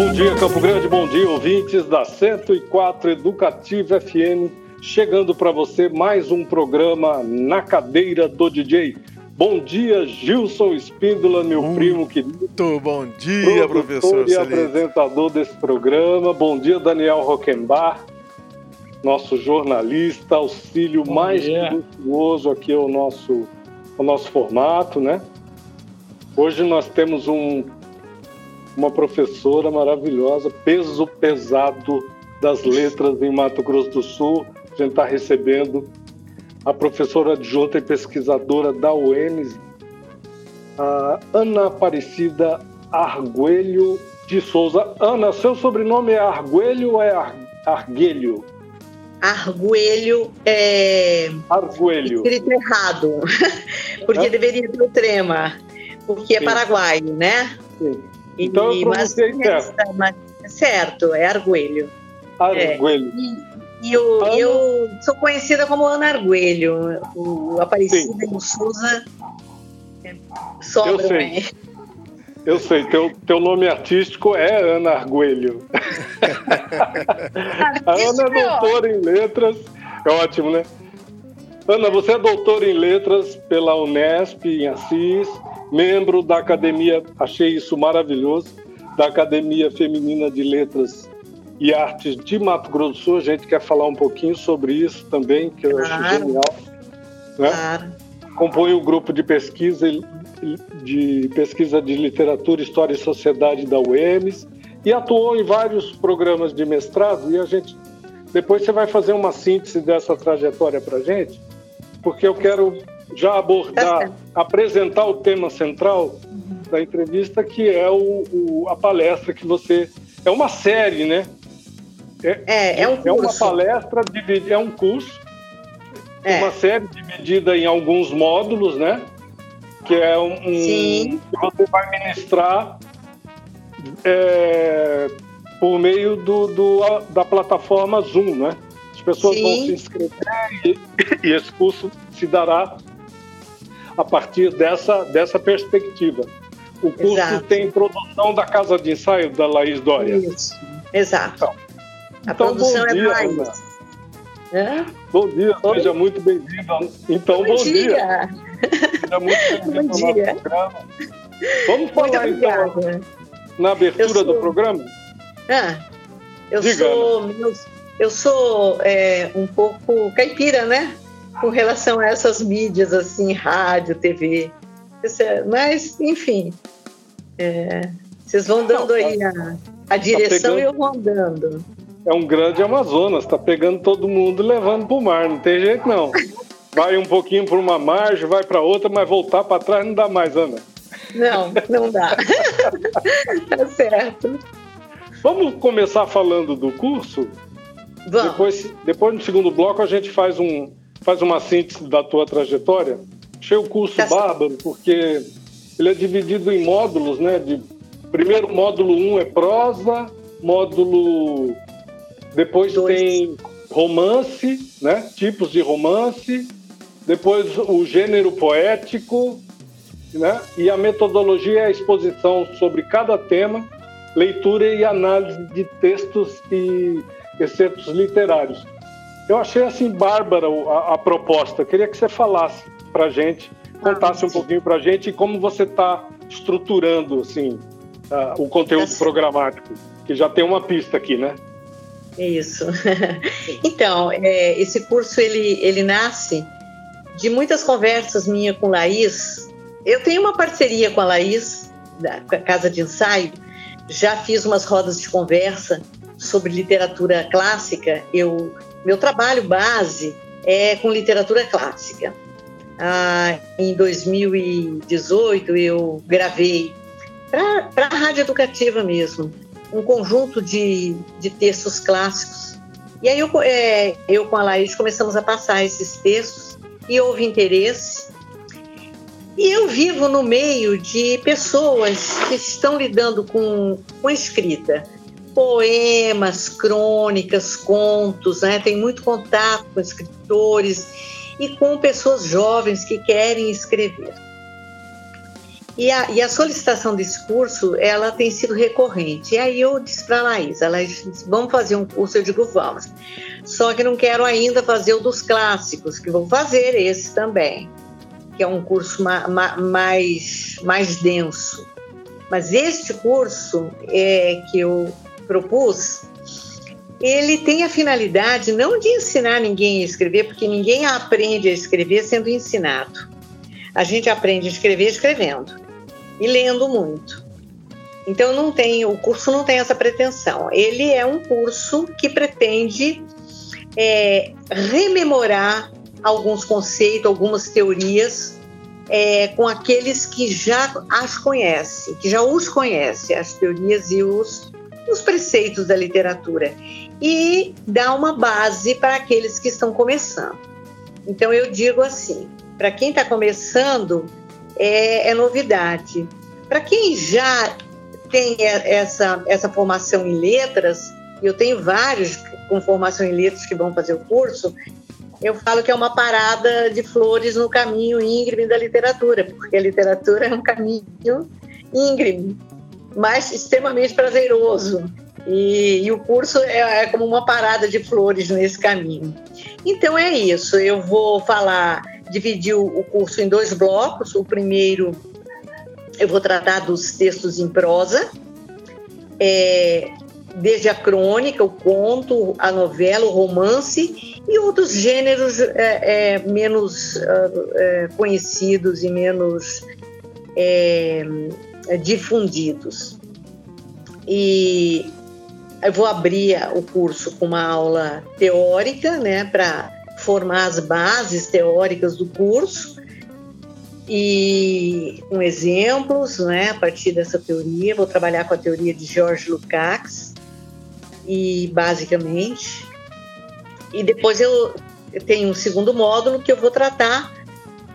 Bom dia, Campo Grande, bom dia, ouvintes da 104 Educativa FM. Chegando para você mais um programa Na Cadeira do DJ. Bom dia, Gilson Espíndola, meu Muito primo querido. Muito bom dia, professor. e Celito. apresentador desse programa. Bom dia, Daniel Roquembar, nosso jornalista, auxílio Bom mais dia. luxuoso aqui ao nosso, ao nosso formato, né? Hoje nós temos um, uma professora maravilhosa, peso pesado das letras em Mato Grosso do Sul. A gente está recebendo a professora adjunta e pesquisadora da UEMS, a Ana Aparecida Arguelho de Souza. Ana, seu sobrenome é Arguelho ou é Ar- Arguelho? Arguelho é Arguelho. escrito errado, porque É? deveria ter o trema, porque é Sim. paraguaio, né? Sim. E- Então eu mas- certo. mas- certo, é Arguelho. Arguelho. E, e eu, Ana- eu sou conhecida como Ana Arguelho, o Aparecida Sim. e o Souza é, Eu sei. aí. Eu sei, teu, teu nome artístico é Ana Arguelho. A Ana é doutora em letras. É ótimo, né? Ana, você é doutora em letras pela Unesp, em Assis, membro da Academia, achei isso maravilhoso, da Academia Feminina de Letras e Artes de Mato Grosso do Sul. A gente quer falar um pouquinho sobre isso também, que eu acho Claro. genial. Né? Claro. compõe o grupo de pesquisa de pesquisa de literatura, história e sociedade da UEMS e atuou em vários programas de mestrado e a gente depois você vai fazer uma síntese dessa trajetória para gente, porque eu quero já abordar, apresentar o tema central da entrevista que é o, o- a palestra que você é uma série, né? É, é um É uma curso. palestra dividida, é um curso É. uma série dividida em alguns módulos, né? Que é um, Sim. que você vai ministrar é, por meio do, do- da plataforma Zoom, né? As pessoas vão Sim. se inscrever e, e esse curso se dará a partir dessa, dessa perspectiva. O curso Exato. tem introdução da casa de ensaio da Laís Dória. Isso. Exato. Então. A Então, produção bom é dia. Hã? Bom dia, Oi. seja muito bem-vindo. Então, bom, dia. Seja muito bem-vindo Bom ao nosso dia. programa. Vamos falar então na abertura sou- do programa? Ah, eu Diga, sou, eu, eu sou é, um pouco caipira, né? Com relação a essas mídias assim, rádio, TV. É- Mas, enfim, é, vocês vão dando aí a, a direção pegando. e eu vou andando. É um grande Amazonas, está pegando todo mundo e levando para o mar, não tem jeito não. Vai um pouquinho para uma margem, vai para outra, mas voltar para trás não dá mais, Ana. Não, não dá. tá certo. Vamos começar falando do curso? Vamos. Depois, depois no segundo bloco a gente faz, um, faz uma síntese da tua trajetória. Achei o curso Tá bárbaro, porque ele é dividido em módulos, né? De, primeiro módulo 1 um é prosa, módulo. Depois Dois. tem romance, né? Tipos de romance. Depois o gênero poético, né? E a metodologia é a exposição sobre cada tema, leitura e análise de textos e excertos literários. Eu achei assim bárbara a, a proposta. Queria que você falasse para gente, contasse um pouquinho para gente como você está estruturando assim ah, o conteúdo programático, que já tem uma pista aqui, né? Isso. Então, é, esse curso ele, ele nasce de muitas conversas minha com Laís. Eu tenho uma parceria com a Laís, da Casa de Ensaio. Já fiz umas rodas de conversa sobre literatura clássica. Eu, meu trabalho base é com literatura clássica. Ah, em 2018 eu gravei para a rádio educativa mesmo um conjunto de, de textos clássicos. E aí eu, é, eu com a Laís começamos a passar esses textos e houve interesse. E eu vivo no meio de pessoas que estão lidando com, com a escrita. Poemas, crônicas, contos, né? tem muito contato com escritores e com pessoas jovens que querem escrever. E a, e a, solicitação desse curso, ela tem sido recorrente. E aí eu disse para a Laís, a Laís disse, vamos fazer um curso, eu digo, vamos. Só que não quero ainda fazer o dos clássicos, que vou fazer esse também, que é um curso ma, ma, mais, mais denso. Mas este curso é, que eu propus, ele tem a finalidade não de ensinar ninguém a escrever, porque ninguém aprende a escrever sendo ensinado. A gente aprende a escrever escrevendo e lendo muito. Então não tem, o curso não tem essa pretensão. Ele é um curso que pretende é, rememorar alguns conceitos, algumas teorias é, com aqueles que já as conhecem, que já os conhecem, as teorias e os, os preceitos da literatura e dá uma base para aqueles que estão começando. Então eu digo assim, para quem está começando é, é novidade. Para quem já tem essa, essa formação em letras, eu tenho vários com formação em letras que vão fazer o curso, eu falo que é uma parada de flores no caminho íngreme da literatura, porque a literatura é um caminho íngreme, mas extremamente prazeroso. E, e o curso é, é, como uma parada de flores nesse caminho. Então é isso. Eu vou falar, dividir o curso em dois blocos. O primeiro eu vou tratar dos textos em prosa, é, desde a crônica, o conto, a novela, o romance e outros gêneros é, é, menos é, conhecidos e menos é, difundidos. E eu vou abrir o curso com uma aula teórica, né, para formar as bases teóricas do curso e com exemplos, né, a partir dessa teoria. Vou trabalhar com a teoria de George Lukács e basicamente. E depois eu, eu tenho um segundo módulo que eu vou tratar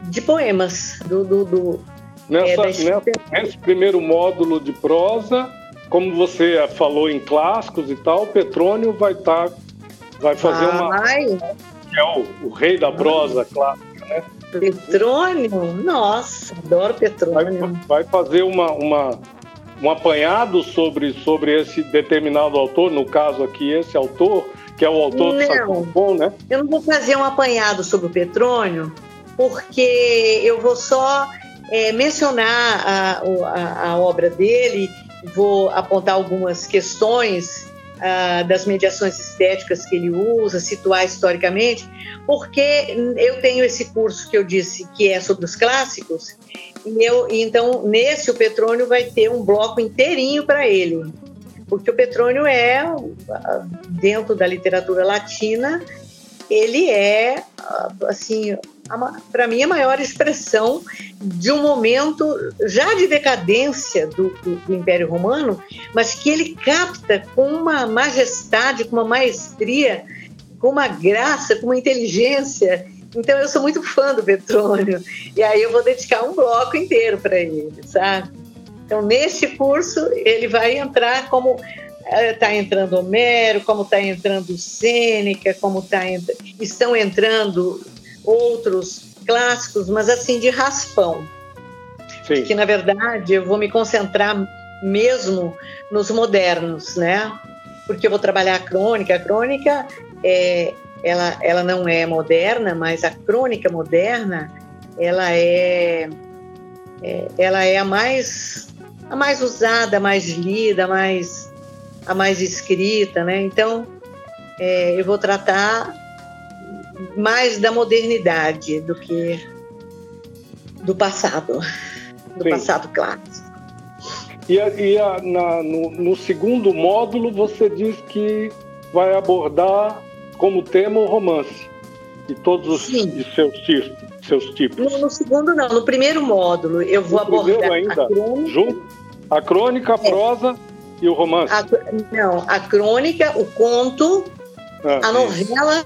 de poemas do, do, do Nessa, é, nessa, nesse primeiro módulo de prosa, como você falou em clássicos e tal, Petrônio vai estar, tá, vai fazer vai. uma. Que é o, o rei da prosa clássica, né? Petrônio? Nossa, adoro Petrônio. Vai, vai fazer uma, uma, um apanhado sobre, sobre esse determinado autor, no caso aqui, esse autor, que é o autor não, do Sacofon, né? Eu não vou fazer um apanhado sobre o Petrônio, porque eu vou só é, mencionar a, a, a obra dele vou apontar algumas questões ah, das mediações estéticas que ele usa, situar historicamente, porque eu tenho esse curso que eu disse que é sobre os clássicos, e eu, então nesse o Petrônio vai ter um bloco inteirinho para ele, porque o Petrônio é, dentro da literatura latina, ele é, assim, para mim, a maior expressão de um momento já de decadência do, do, do, Império Romano, mas que ele capta com uma majestade, com uma maestria, com uma graça, com uma inteligência. Então, eu sou muito fã do Petrônio, e aí eu vou dedicar um bloco inteiro para ele, sabe? Então, neste curso, ele vai entrar como está eh, entrando Homero, como está entrando Sêneca, como tá estão entrando outros clássicos, mas assim de raspão. Sim. Que na verdade eu vou me concentrar mesmo nos modernos, né? Porque eu vou trabalhar a crônica. A crônica é, ela, ela não é moderna, mas a crônica moderna ela é, é ela é a mais a mais usada, a mais lida, a mais a mais escrita, né? Então é, eu vou tratar mais da modernidade do que do passado, do Sim. passado clássico. E, a, e a, na, no, no, segundo módulo você diz que vai abordar como tema o romance e todos os, os seus, tipos, seus tipos. No, no, segundo não, no primeiro módulo eu vou no abordar ainda, a crônica, junto, a crônica, a é. prosa e o romance. A, não, a crônica, o conto, ah, a novela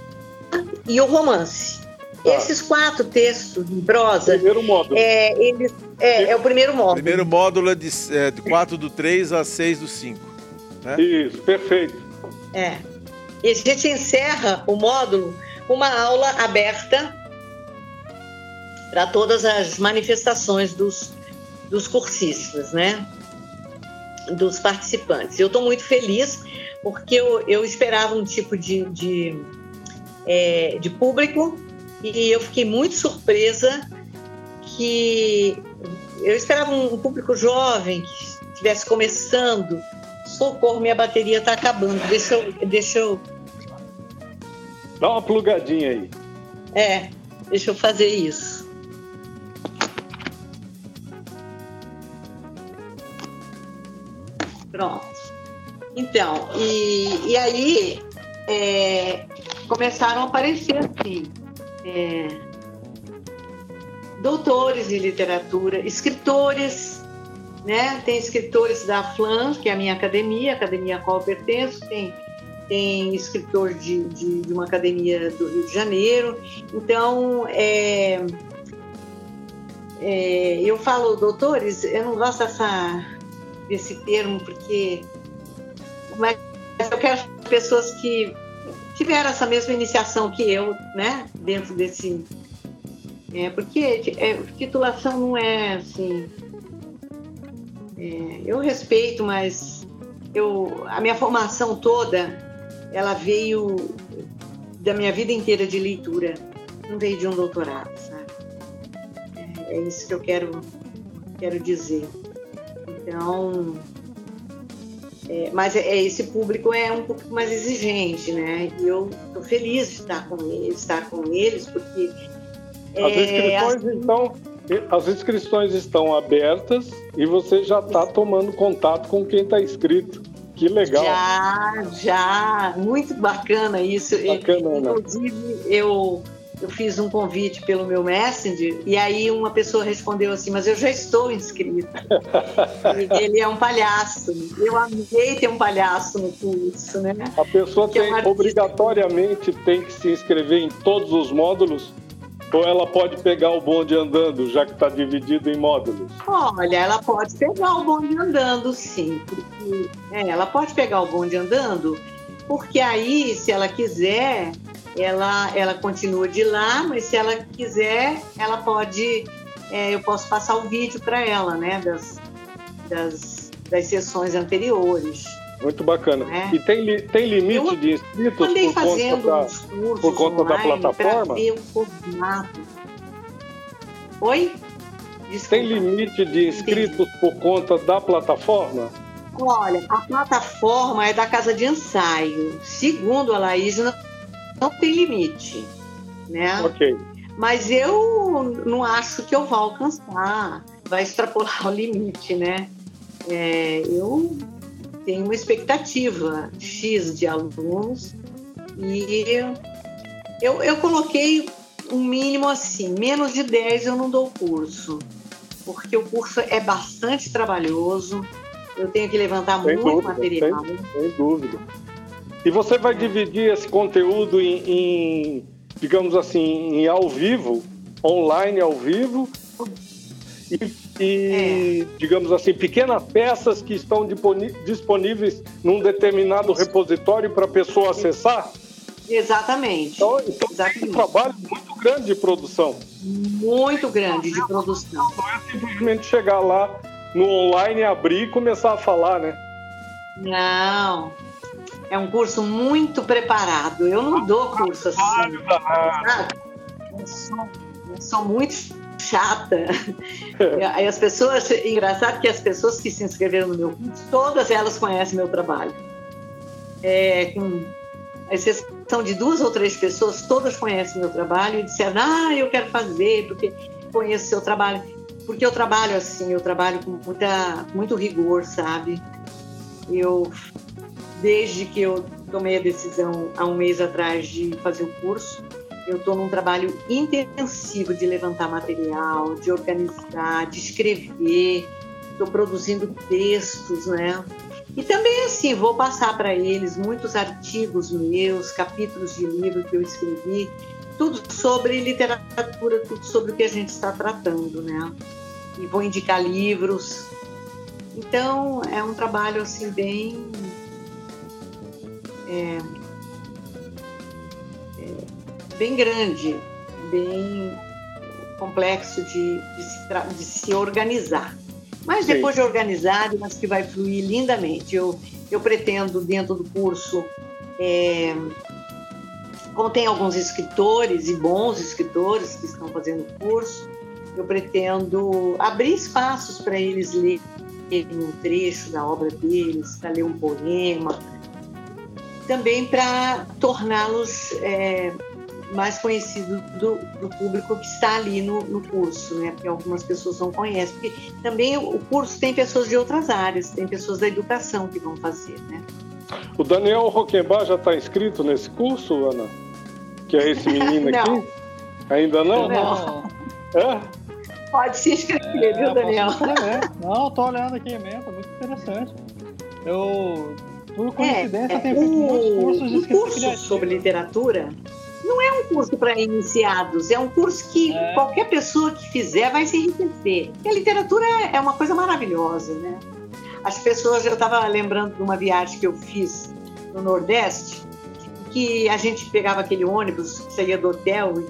e o romance. Ah. Esses quatro textos em prosa. Primeiro módulo. É, eles, é, é o primeiro módulo. O primeiro módulo é de, é, de 4 do 3 a 6 do 5. Né? Isso, perfeito. É. E a gente encerra o módulo com uma aula aberta para todas as manifestações dos, dos cursistas, né? Dos participantes. Eu estou muito feliz porque eu, eu esperava um tipo de, de, é, de público e eu fiquei muito surpresa que eu esperava um público jovem que estivesse começando. Socorro, minha bateria está acabando. Deixa eu, deixa eu. Dá uma plugadinha aí. É, deixa eu fazer isso. Pronto. Então, e, e aí é, começaram a aparecer assim. É, doutores em literatura, escritores, né? Tem escritores da FLAN, que é a minha academia, a academia a qual eu pertenço, tem, tem escritor de, de, de uma academia do Rio de Janeiro. Então, é, é, eu falo doutores, eu não gosto dessa, desse termo, porque mas eu quero pessoas que tiveram essa mesma iniciação que eu, né? Dentro desse é, porque é, titulação não é assim. É, eu respeito, mas eu, a minha formação toda, ela veio da minha vida inteira de leitura, não veio de um doutorado, sabe? É, é isso que eu quero, quero dizer. Então, é, mas é, é, esse público é um pouco mais exigente, né? E eu estou feliz de estar com eles, estar com eles, porque as é, inscrições, assim... estão, as inscrições estão abertas e você já está tomando contato com quem está inscrito. Que legal. Já, já. Muito bacana isso. Bacana, Inclusive, eu, eu fiz um convite pelo meu Messenger e aí uma pessoa respondeu assim, mas eu já estou inscrita. Ele é um palhaço. Eu amei ter um palhaço no curso, né? A pessoa que tem, é obrigatoriamente tem que se inscrever em todos os módulos ou ela pode pegar o bonde andando, já que está dividido em módulos? Olha, ela pode pegar o bonde andando, sim. Porque, é, ela pode pegar o bonde andando, porque aí, se ela quiser, ela, ela continua de lá, mas se ela quiser, ela pode. É, eu posso passar o vídeo para ela, né? Das, das, das sessões anteriores. Muito bacana. É. E tem, tem limite eu de inscritos por conta, da, por conta da plataforma? Ver o formato. Oi? Desculpa. Tem limite de inscritos Entendi. por conta da plataforma? Olha, a plataforma é da casa de ensaio. Segundo a Laís, não, tem limite. Né? Ok. Mas eu não acho que eu vá alcançar, vai extrapolar o limite, né? É, eu tem uma expectativa X de alunos e eu, eu coloquei um mínimo assim, menos de 10 eu não dou curso, porque o curso é bastante trabalhoso, eu tenho que levantar sem muito dúvida, material. Sem, sem, dúvida. E você vai dividir esse conteúdo em, em, digamos assim, em ao vivo, online ao vivo, e, e é. digamos assim, pequenas peças que estão disponíveis num determinado repositório para a pessoa acessar? Exatamente. Então, então Exatamente. é um trabalho muito grande de produção. Muito grande de produção. Não é simplesmente chegar lá no online, abrir e começar a falar, né? Não. É um curso muito preparado. Eu não dou curso assim. Eu sou, eu sou muito chata. Aí as pessoas, engraçado que as pessoas que se inscreveram no meu curso, todas elas conhecem meu trabalho. É, com exceção de duas ou três pessoas, todas conhecem meu trabalho e disseram: Ah, eu quero fazer porque conheço seu trabalho. Porque eu trabalho assim, eu trabalho com muita, muito rigor, sabe? Eu, desde que eu tomei a decisão há um mês atrás de fazer o curso, eu estou num trabalho intensivo de levantar material, de organizar, de escrever, estou produzindo textos, né? E também, assim, vou passar para eles muitos artigos meus, capítulos de livro que eu escrevi, tudo sobre literatura, tudo sobre o que a gente está tratando, né? E vou indicar livros. Então, é um trabalho, assim, bem. É, bem grande, bem complexo de, de, se, de se organizar. Mas depois Sim. de organizado, mas que vai fluir lindamente. Eu, eu pretendo, dentro do curso, é, como tem alguns escritores e bons escritores que estão fazendo o curso, eu pretendo abrir espaços para eles lerem um trecho da obra deles, para ler um poema, também para torná-los é, mais conhecidos do, do, público que está ali no, no, curso, né? Porque algumas pessoas não conhecem. Porque também o curso tem pessoas de outras áreas, tem pessoas da educação que vão fazer, né? O Daniel Roquembar já está inscrito nesse curso, Ana? Que é esse menino aqui? Ainda não? Não. É? Pode se inscrever, é, viu, Daniel? Não, estou olhando aqui mesmo, é muito interessante. Eu, por coincidência, é, tenho feito muitos cursos de escrita curso criativa. sobre literatura não é um curso para iniciados, é um curso que é. qualquer pessoa que fizer vai se enriquecer. E a literatura é, é uma coisa maravilhosa, né? As pessoas, eu estava lembrando de uma viagem que eu fiz no Nordeste, que a gente pegava aquele ônibus, saía do hotel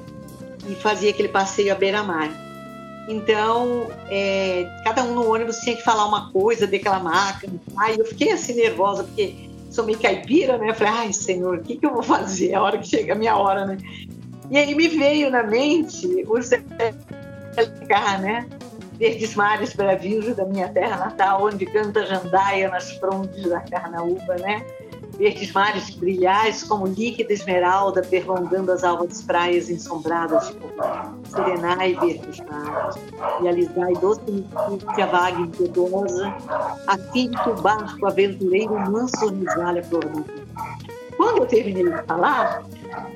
e fazia aquele passeio à beira-mar. Então, é, cada um no ônibus tinha que falar uma coisa, declamar, cantar. E eu fiquei assim nervosa, porque sou meio caipira, né? Eu falei, ai, senhor, o que, que eu vou fazer? É a hora que chega a minha hora, né? E aí me veio na mente o Zecar, né? Verdes mares bravios da minha terra natal, onde canta jandaia nas frondes da carnaúba, né? Verdes mares brilhais como líquida esmeralda perlongando as alvas praias ensombradas de cobalto. Serenai verdes mares, e alisai docemente a vaga impetuosa, a fim que o barco aventureiro manso ornisalha flor do Quando eu terminei de falar,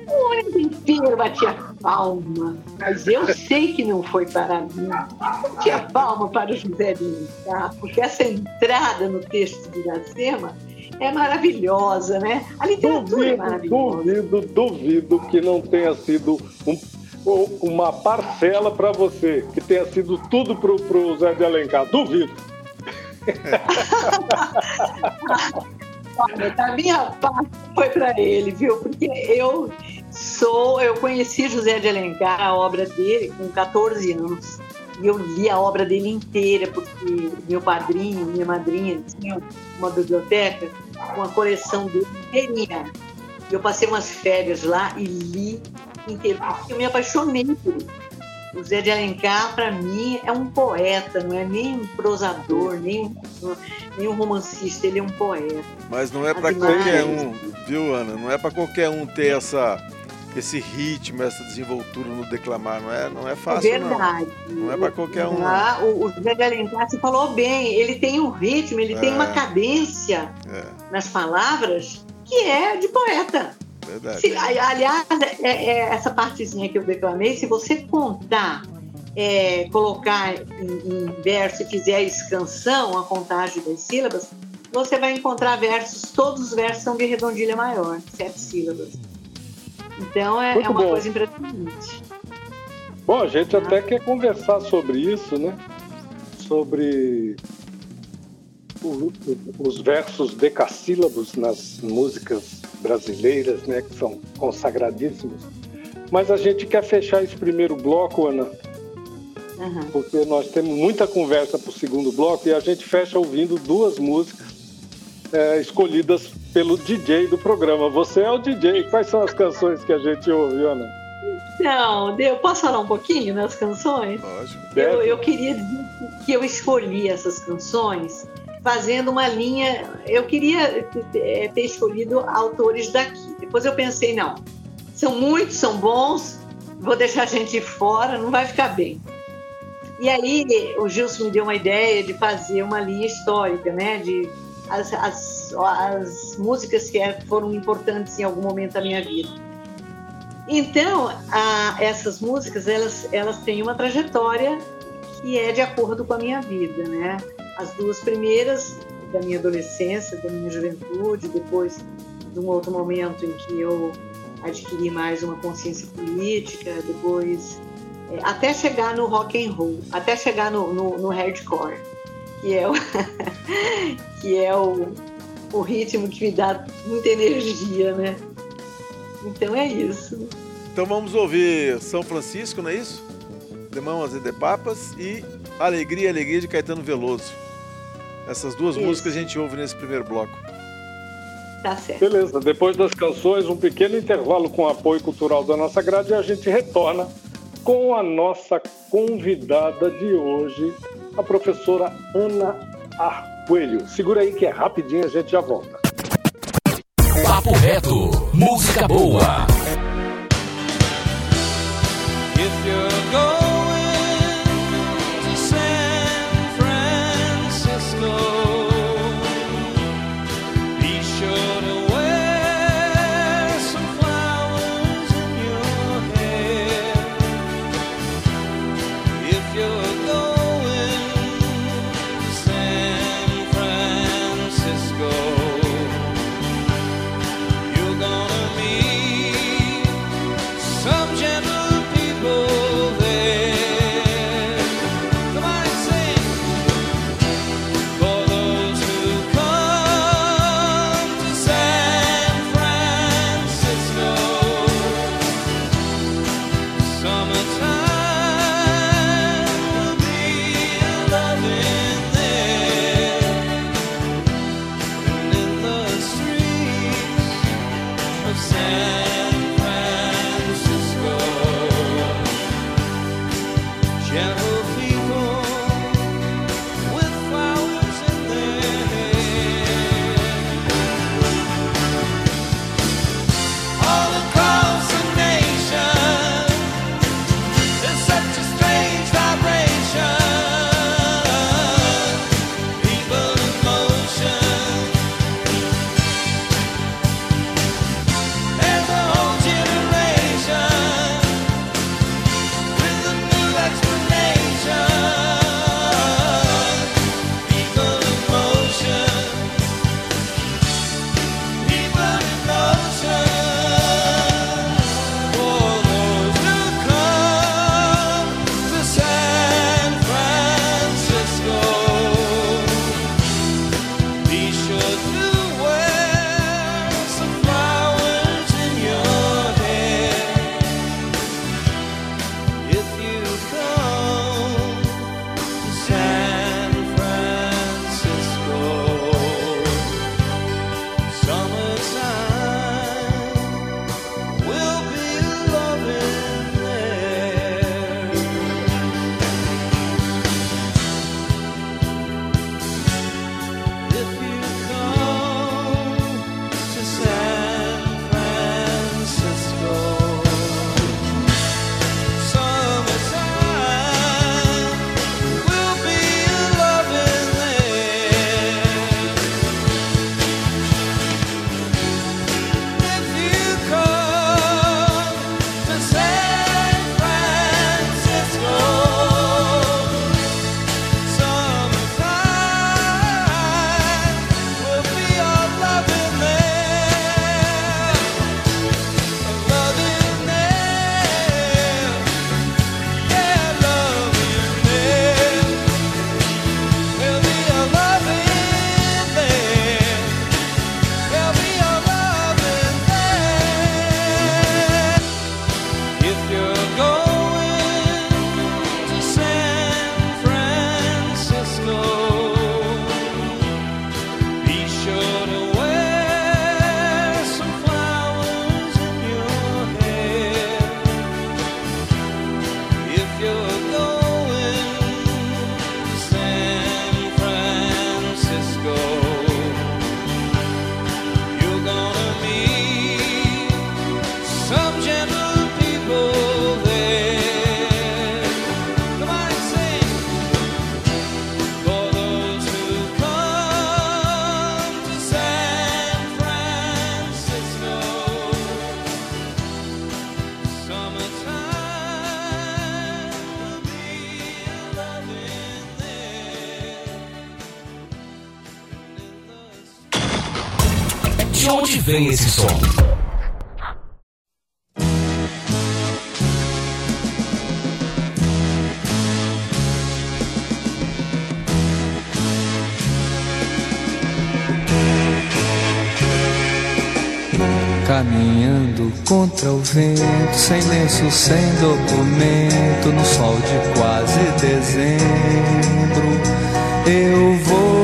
o ônibus inteiro batia palma, mas eu sei que não foi para mim. Batia palma para o José de Alencar, porque essa entrada no texto de Iracema é maravilhosa, né? A literatura duvido, é maravilhosa. Duvido, duvido que não tenha sido um, uma parcela para você, que tenha sido tudo para o Zé de Alencar. Duvido. Olha, da minha parte foi para ele, viu? Porque eu sou, eu conheci José de Alencar, a obra dele, com 14 anos. E eu li a obra dele inteira, porque meu padrinho, minha madrinha tinham uma biblioteca com a coleção dele inteirinha. Eu passei umas férias lá e li inteiro, eu me apaixonei por ele. O Zé de Alencar, para mim, é um poeta, não é nem um prosador, nem um, nem um romancista, ele é um poeta. Mas não é para qualquer um, viu, Ana? Não é para qualquer um ter essa esse ritmo, essa desenvoltura no declamar, não é, não é fácil, Verdade. não. Não é para qualquer um. Ah, o, o José de Alencar, você falou bem, ele tem um ritmo, ele é. tem uma cadência é. nas palavras que é de poeta. Verdade. Se, aliás, é, é, essa partezinha que eu declamei, se você contar, é, colocar em, em verso e fizer a escansão, a contagem das sílabas, você vai encontrar versos, todos os versos são de redondilha maior, sete sílabas. Então é, é uma bom. coisa impressionante. Bom, a gente até quer conversar sobre isso, né? Sobre o, os versos decassílabos nas músicas brasileiras, né? Que são consagradíssimos. Mas a gente quer fechar esse primeiro bloco, Ana, porque nós temos muita conversa para o segundo bloco e a gente fecha ouvindo duas músicas é, escolhidas pelo DJ do programa. Você é o DJ. Quais são as canções que a gente ouve, Ana? Então, eu posso falar um pouquinho das canções? Lógico. Eu, eu queria dizer que eu escolhi essas canções fazendo uma linha. Eu queria é, ter escolhido autores daqui. Depois eu pensei, não, são muitos, são bons, vou deixar a gente fora, não vai ficar bem. E aí o Gilson me deu uma ideia de fazer uma linha histórica, né? De as, as, as músicas que é, foram importantes em algum momento da minha vida. Então, a, essas músicas, elas, elas têm uma trajetória que é de acordo com a minha vida, né? As duas primeiras, da minha adolescência, da minha juventude, depois de um outro momento em que eu adquiri mais uma consciência política, depois é, até chegar no rock and roll, até chegar no, no, no hardcore que é o, que é o, o ritmo que me dá muita energia, né? Então é isso. Então vamos ouvir São Francisco, não é isso? De Mãos e de Papas e Alegria, Alegria de Caetano Veloso. Essas duas Isso. músicas a gente ouve nesse primeiro bloco. Tá certo. Beleza, depois das canções, um pequeno intervalo com apoio cultural da nossa grade e a gente retorna com a nossa convidada de hoje, a professora Ana Arcoelho. Segura aí que é rapidinho, a gente já volta. Papo reto, música boa. Vem esse som. Caminhando contra o vento, sem lenço, sem documento, no sol de quase dezembro, eu vou.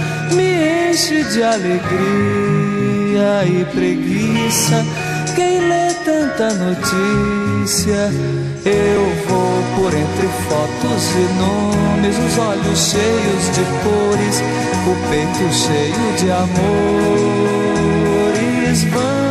enche de alegria e preguiça. Quem lê tanta notícia? Eu vou por entre fotos e nomes, os olhos cheios de cores, o peito cheio de amores. Vamos,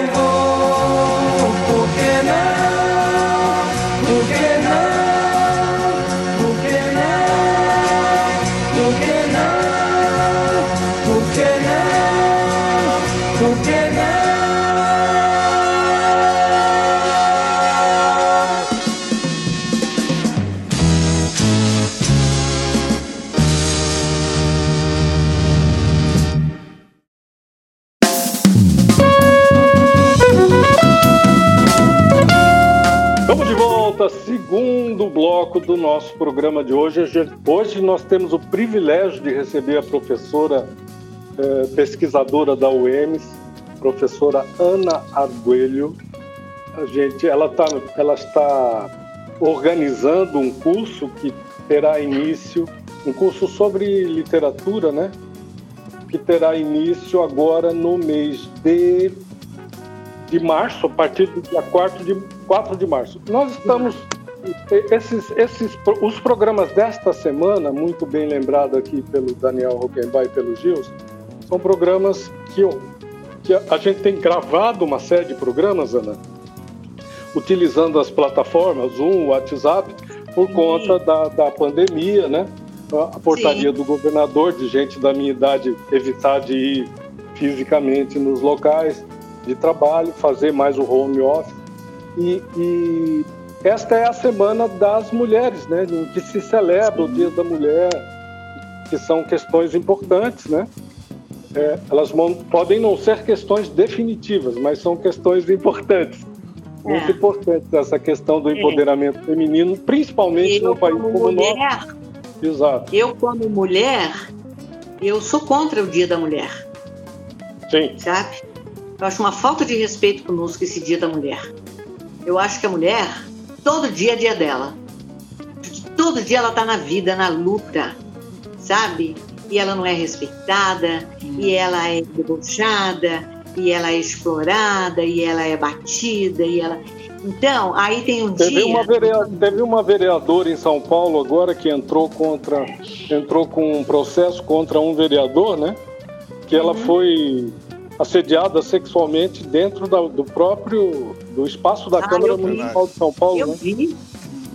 nosso programa de hoje. Hoje- nós temos o privilégio de receber a professora eh, pesquisadora da UEMS, professora Ana Arguelho. A gente, ela, tá, ela está organizando um curso que terá início, um curso sobre literatura, né? Que terá início agora no mês de de março, a partir do dia 4 de, 4 de março. Nós estamos. Esses, esses, os programas desta semana, muito bem lembrado aqui pelo Daniel Rockenbach e pelo Gils, são programas que, eu, que a, gente tem gravado uma série de programas, Ana, utilizando as plataformas Zoom, WhatsApp, por conta da, da pandemia, né? A, a portaria Sim. do governador de gente da minha idade evitar de ir fisicamente nos locais de trabalho, fazer mais o home office. E, e esta é a semana das mulheres, né? Em que se celebra o Dia da Mulher, que são questões importantes, né? É, elas podem não ser questões definitivas, mas são questões importantes. Muito É. importantes essa questão do empoderamento feminino, principalmente Eu, no país como como o nosso. mulher, Exato. eu, como mulher, eu sou contra o Dia da Mulher, Sim, sabe? Eu acho uma falta de respeito conosco esse Dia da Mulher. Eu acho que a mulher, todo dia é dia dela. Todo dia ela está na vida, na luta, sabe? E ela não é respeitada, e ela é debochada, e ela é explorada, e ela é batida, e ela. Então, aí tem um Teve dia. uma, verea- teve uma vereadora em São Paulo agora que entrou contra entrou com um processo contra um vereador, né? Que ela Uhum. foi assediada sexualmente dentro da- do próprio do espaço da Ah, Câmara. Municipal de São Paulo, Eu né? vi,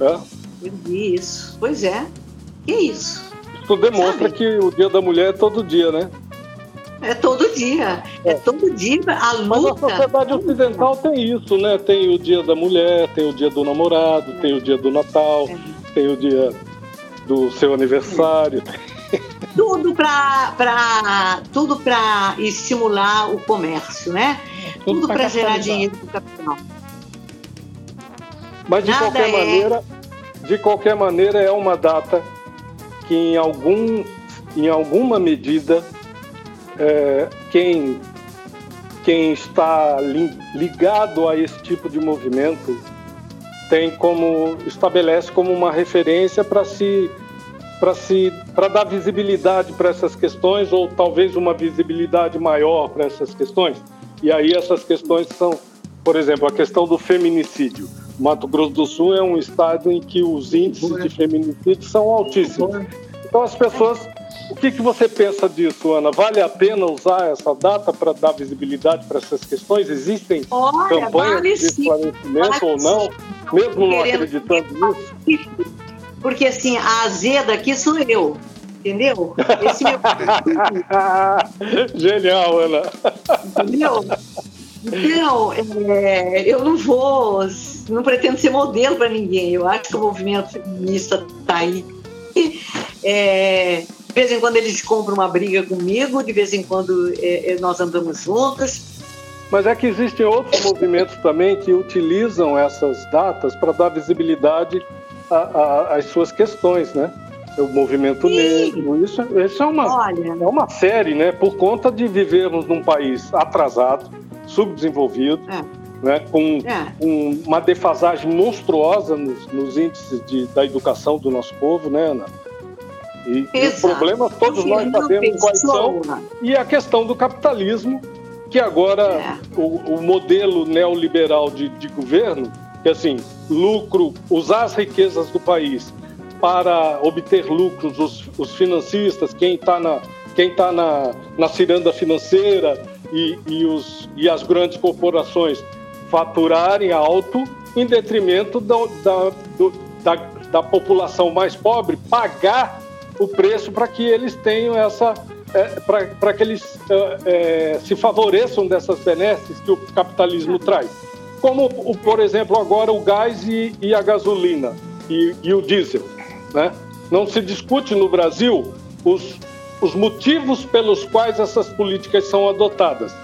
É. eu vi isso. Pois é. Que isso? Isso demonstra Sabe? que o Dia da Mulher é todo dia, né? É todo dia. É, todo dia a Mas a luta. sociedade ocidental tem isso, né? Tem o Dia da Mulher, tem o Dia do Namorado, tem o Dia do Natal, É. tem o Dia do seu aniversário. Tudo para tudo para estimular o comércio, né? Tudo Tudo para gerar dinheiro para o capital. Mas de Nada qualquer é- maneira, de qualquer maneira é uma data que em algum em alguma medida é, quem quem está li- ligado a esse tipo de movimento tem como estabelece como uma referência para se para se para dar visibilidade para essas questões ou talvez uma visibilidade maior para essas questões. E aí essas questões são, por exemplo, a questão do feminicídio. Mato Grosso do Sul é um estado em que os índices de feminicídio são altíssimos. Então as pessoas, o que, que você pensa disso, Ana? Vale a pena usar essa data para dar visibilidade para essas questões? Existem Olha, campanhas vale de esclarecimento vale ou não? Mesmo não acreditando nisso? Porque assim, a azeda aqui sou eu. Entendeu? Esse meu Genial, Ana. Entendeu? Então, é, eu não vou, não pretendo ser modelo para ninguém. Eu acho que o movimento feminista está aí. É, de vez em quando eles compram uma briga comigo, de vez em quando é, é, nós andamos juntos. Mas é que existem outros movimentos também que utilizam essas datas para dar visibilidade às suas questões, né? O movimento Sim. negro, isso, isso é uma Olha, é uma série, né? Por conta de vivermos num país atrasado, subdesenvolvido, É. né? Com é, um- uma defasagem monstruosa nos, nos índices de- da educação do nosso povo, né, Ana? E, e os problemas todos nós sabemos quais são. E a questão do capitalismo, que agora É. o, o modelo neoliberal de, de governo, que assim, lucro, usar as riquezas do país para obter lucros, os, os financistas, quem está na, quem tá na, na ciranda financeira e, e, os, e as grandes corporações faturarem alto em detrimento da, da, do- da, da população mais pobre pagar o preço para que eles tenham essa para que eles é, é, se favoreçam dessas benesses que o capitalismo traz. Como, por exemplo, agora o gás e, e a gasolina e, e o diesel. Né? Não se discute no Brasil os, os motivos pelos quais essas políticas são adotadas.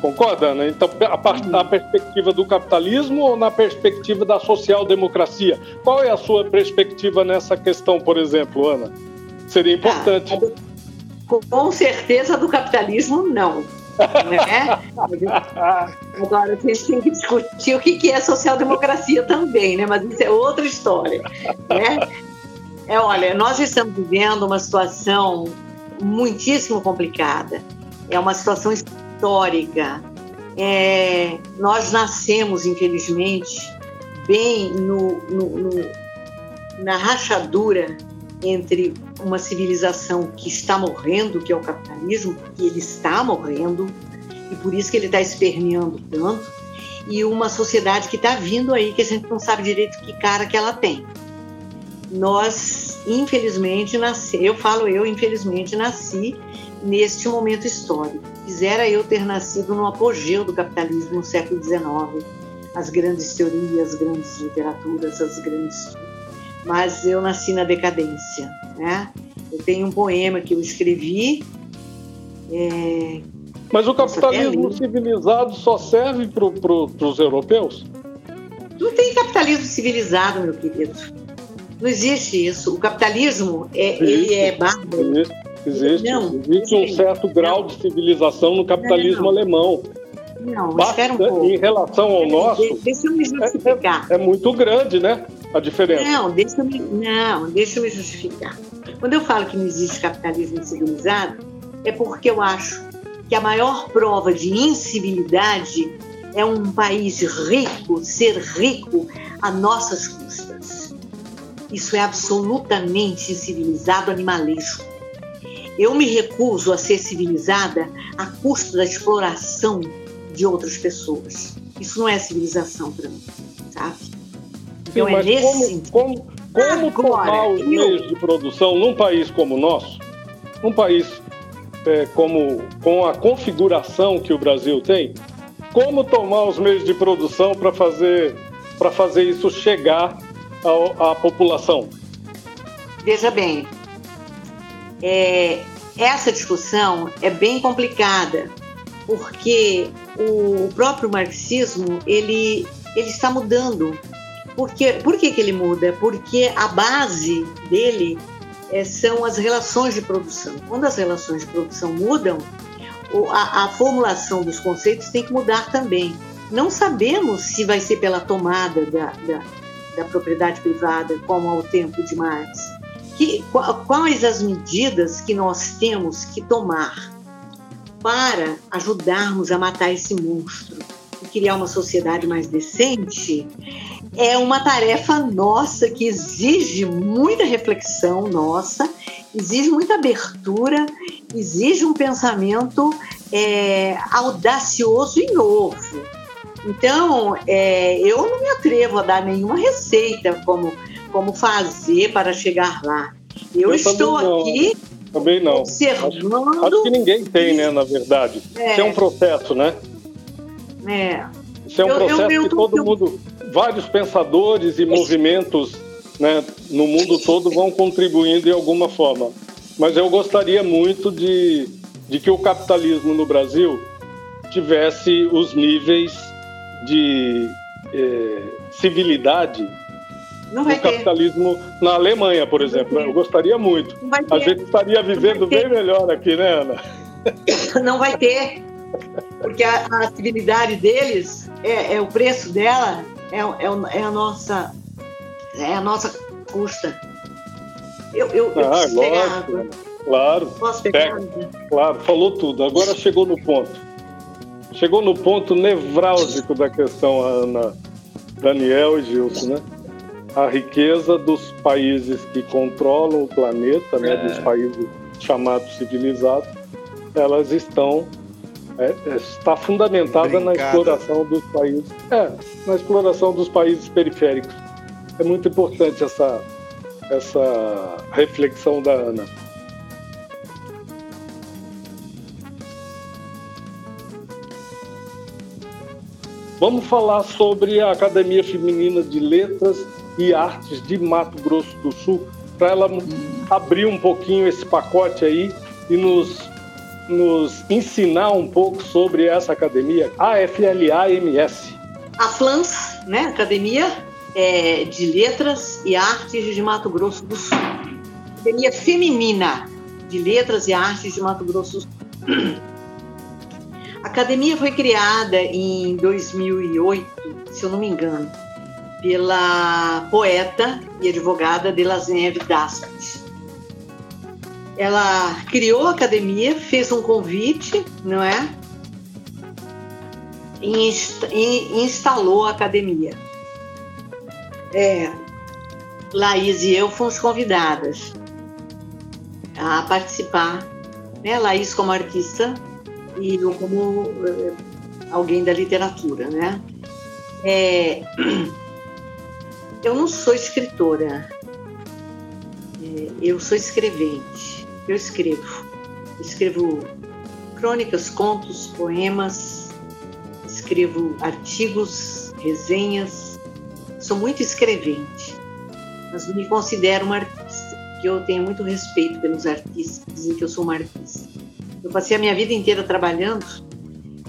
Concorda, Ana? Então, a par- na perspectiva do capitalismo ou na perspectiva da social-democracia? Qual é a sua perspectiva nessa questão, por exemplo, Ana? Seria importante. com- com certeza do capitalismo, não. Né? Agora, a gente tem que discutir o que que é social-democracia também, né? mas isso é outra história. Né? É, olha, nós estamos vivendo uma situação muitíssimo complicada. É uma situação histórica. É, nós nascemos, infelizmente, bem no, no- no- na rachadura entre uma civilização que está morrendo, que é o capitalismo, que ele está morrendo, e por isso que ele está esperneando tanto, e uma sociedade que está vindo aí, que a gente não sabe direito que cara que ela tem. Nós, infelizmente, nasci, eu falo eu, infelizmente, nasci neste momento histórico. Quisera eu ter nascido no apogeu do capitalismo no século XIX, as grandes teorias, as grandes literaturas, as grandes mas eu nasci na decadência, né? Eu tenho um poema que eu escrevi. é, Mas o capitalismo civilizado só serve para os europeus? Não tem capitalismo civilizado, meu querido. Não existe isso. O capitalismo é, ele é bárbaro. Existe, existe, Não, existe um não. certo grau de civilização no capitalismo Não. alemão. Não, Basta, espera um pouco. em relação ao nosso, De- Deixa eu me justificar. é muito grande, né? A diferença. Não, deixa eu me, não, deixa eu me justificar. Quando eu falo que não existe capitalismo civilizado, é porque eu acho que a maior prova de incivilidade é um país rico ser rico a nossas custas. Isso é absolutamente incivilizado animalesco. Eu me recuso a ser civilizada a custo da exploração de outras pessoas. Isso não é civilização para mim, sabe? Sim, Então é mas nesse como, sentido. como, como Agora, tomar os eu- meios de produção num país como o nosso, num país é, como, com a configuração que o Brasil tem, como tomar os meios de produção para fazer, para fazer isso chegar à população? veja bem, é, essa discussão é bem complicada, porque o próprio marxismo ele, ele está mudando. Porque, por que, que ele muda? Porque a base dele é, são as relações de produção. Quando as relações de produção mudam, a, a formulação dos conceitos tem que mudar também. Não sabemos se vai ser pela tomada da, da, da propriedade privada, como ao tempo de Marx. Que, quais as medidas que nós temos que tomar para ajudarmos a matar esse monstro e criar uma sociedade mais decente? É uma tarefa nossa que exige muita reflexão nossa, exige muita abertura, exige um pensamento é, audacioso e novo. Então, é, eu não me atrevo a dar nenhuma receita como, como fazer para chegar lá. Eu, eu estou aqui também não. observando. Acho, acho, que ninguém tem, né, na verdade. É. Isso é um processo, né? É. Isso é um eu, processo eu, que todo mundo, vários pensadores e movimentos né, no mundo todo vão contribuindo de alguma forma. Mas eu gostaria muito de, de que o capitalismo no Brasil tivesse os níveis de eh, civilidade do capitalismo ter. na Alemanha, por exemplo. Eu gostaria muito. A gente estaria vivendo bem melhor aqui, né, Ana? Não vai ter. Porque a, a civilidade deles, é, é, o preço dela, é, é, é, a nossa é a nossa custa. Eu, eu, eu ah, lógico, Claro. Posso pegar? claro, falou tudo. Agora chegou no ponto chegou no ponto nevrálgico da questão, Ana, Daniel e Gilson, né? A riqueza dos países que controlam o planeta, né? Dos é. países chamados civilizados, elas estão é, é está fundamentada Brincada. na exploração dos países, é, na exploração dos países periféricos. É muito importante essa essa reflexão da Ana. Vamos falar sobre a Academia Feminina de Letras e Artes de Mato Grosso do Sul, para ela abrir um pouquinho esse pacote aí e nos, nos ensinar um pouco sobre essa academia, a FLAMS. A FLANS, né, Academia é, de Letras e Artes de Mato Grosso do Sul. Academia Feminina de Letras e Artes de Mato Grosso do Sul. A academia foi criada em 2008, se eu não me engano, pela poeta e advogada Delasneve Daspes. Ela criou a academia, fez um convite, não é? E instalou a academia. É, Laís e eu fomos convidadas a participar. Né? Laís como artista e eu como uh, alguém da literatura, né? É, eu não sou escritora, é, eu sou escrevente. Eu escrevo, escrevo crônicas, contos, poemas, escrevo artigos, resenhas. Sou muito escrevente, mas me considero uma artista, que eu tenho muito respeito pelos artistas, dizem que eu sou uma artista. Eu passei a minha vida inteira trabalhando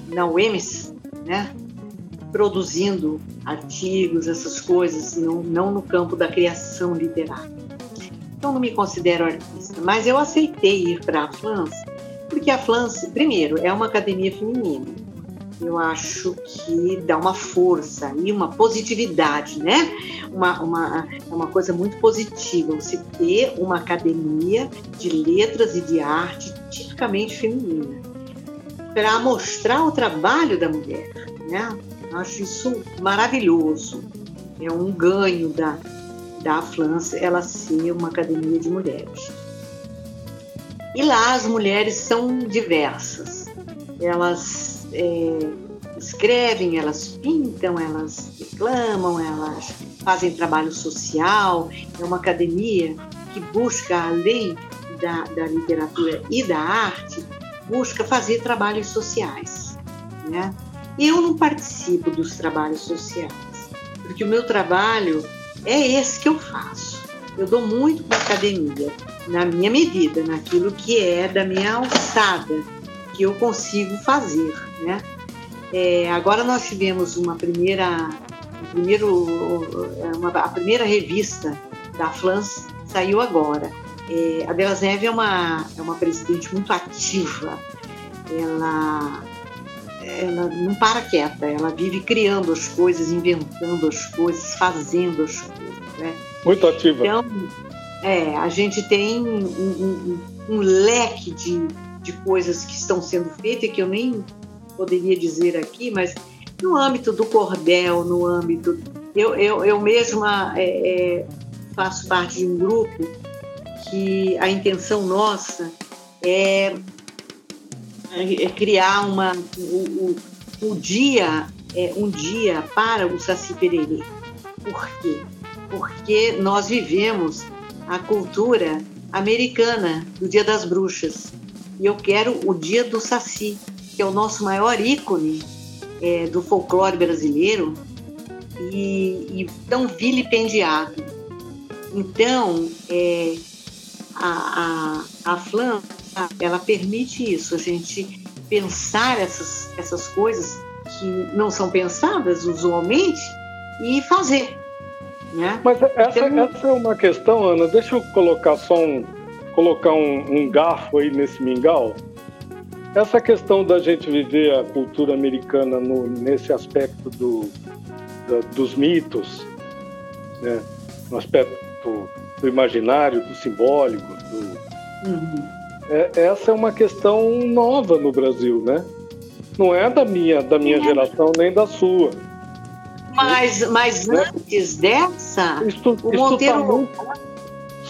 na UEMS, né? produzindo artigos, essas coisas, não, não no campo da criação literária. Então, não me considero artista, mas eu aceitei ir para a Flans, porque a Flans, primeiro, é uma academia feminina. Eu acho que dá uma força e uma positividade, né? Uma, uma, é uma coisa muito positiva você ter uma academia de letras e de arte tipicamente feminina, para mostrar o trabalho da mulher. Né? Eu acho isso maravilhoso. É um ganho da, da França ela ser uma academia de mulheres. E lá as mulheres são diversas. Elas é, escrevem, elas pintam, elas reclamam, elas fazem trabalho social. É uma academia que busca, além da, da literatura e da arte busca fazer trabalhos sociais. Né? Eu não participo dos trabalhos sociais, porque o meu trabalho é esse que eu faço. eu dou muito para academia, na minha medida, naquilo que é da minha alçada, que eu consigo fazer, né? É, agora nós tivemos uma primeira, um primeiro, uma, a primeira revista da Flans saiu agora. É, a Neve é uma, é uma presidente muito ativa. Ela, ela não para quieta, ela vive criando as coisas, inventando as coisas, fazendo as coisas. Né? Muito ativa. Então, é, a gente tem um, um, um leque de, de coisas que estão sendo feitas que eu nem poderia dizer aqui, mas no âmbito do cordel, no âmbito. Eu, eu, eu mesma é, é, faço parte de um grupo que a intenção nossa é, é criar uma, o, o, dia, é, um dia para o Saci Pererê. Por quê? Porque nós vivemos a cultura americana do Dia das Bruxas. E eu quero o Dia do Saci, que é o nosso maior ícone é, do folclore brasileiro e, e, tão vilipendiado. Então, é, a, a, a Flam, ela permite isso, a gente pensar essas, essas coisas que não são pensadas usualmente e fazer. Né? Mas essa, então, essa é uma questão, Ana, deixa eu colocar só um, colocar um, um garfo aí nesse mingau. Essa questão da gente viver a cultura americana no, nesse aspecto do, da, dos mitos, né? no aspecto do imaginário, do simbólico, do... Uhum. É, essa é uma questão nova no Brasil, né? Não é da minha, da minha é. geração nem da sua. Mas, mas né? antes dessa, isso, o Monteiro tá muito...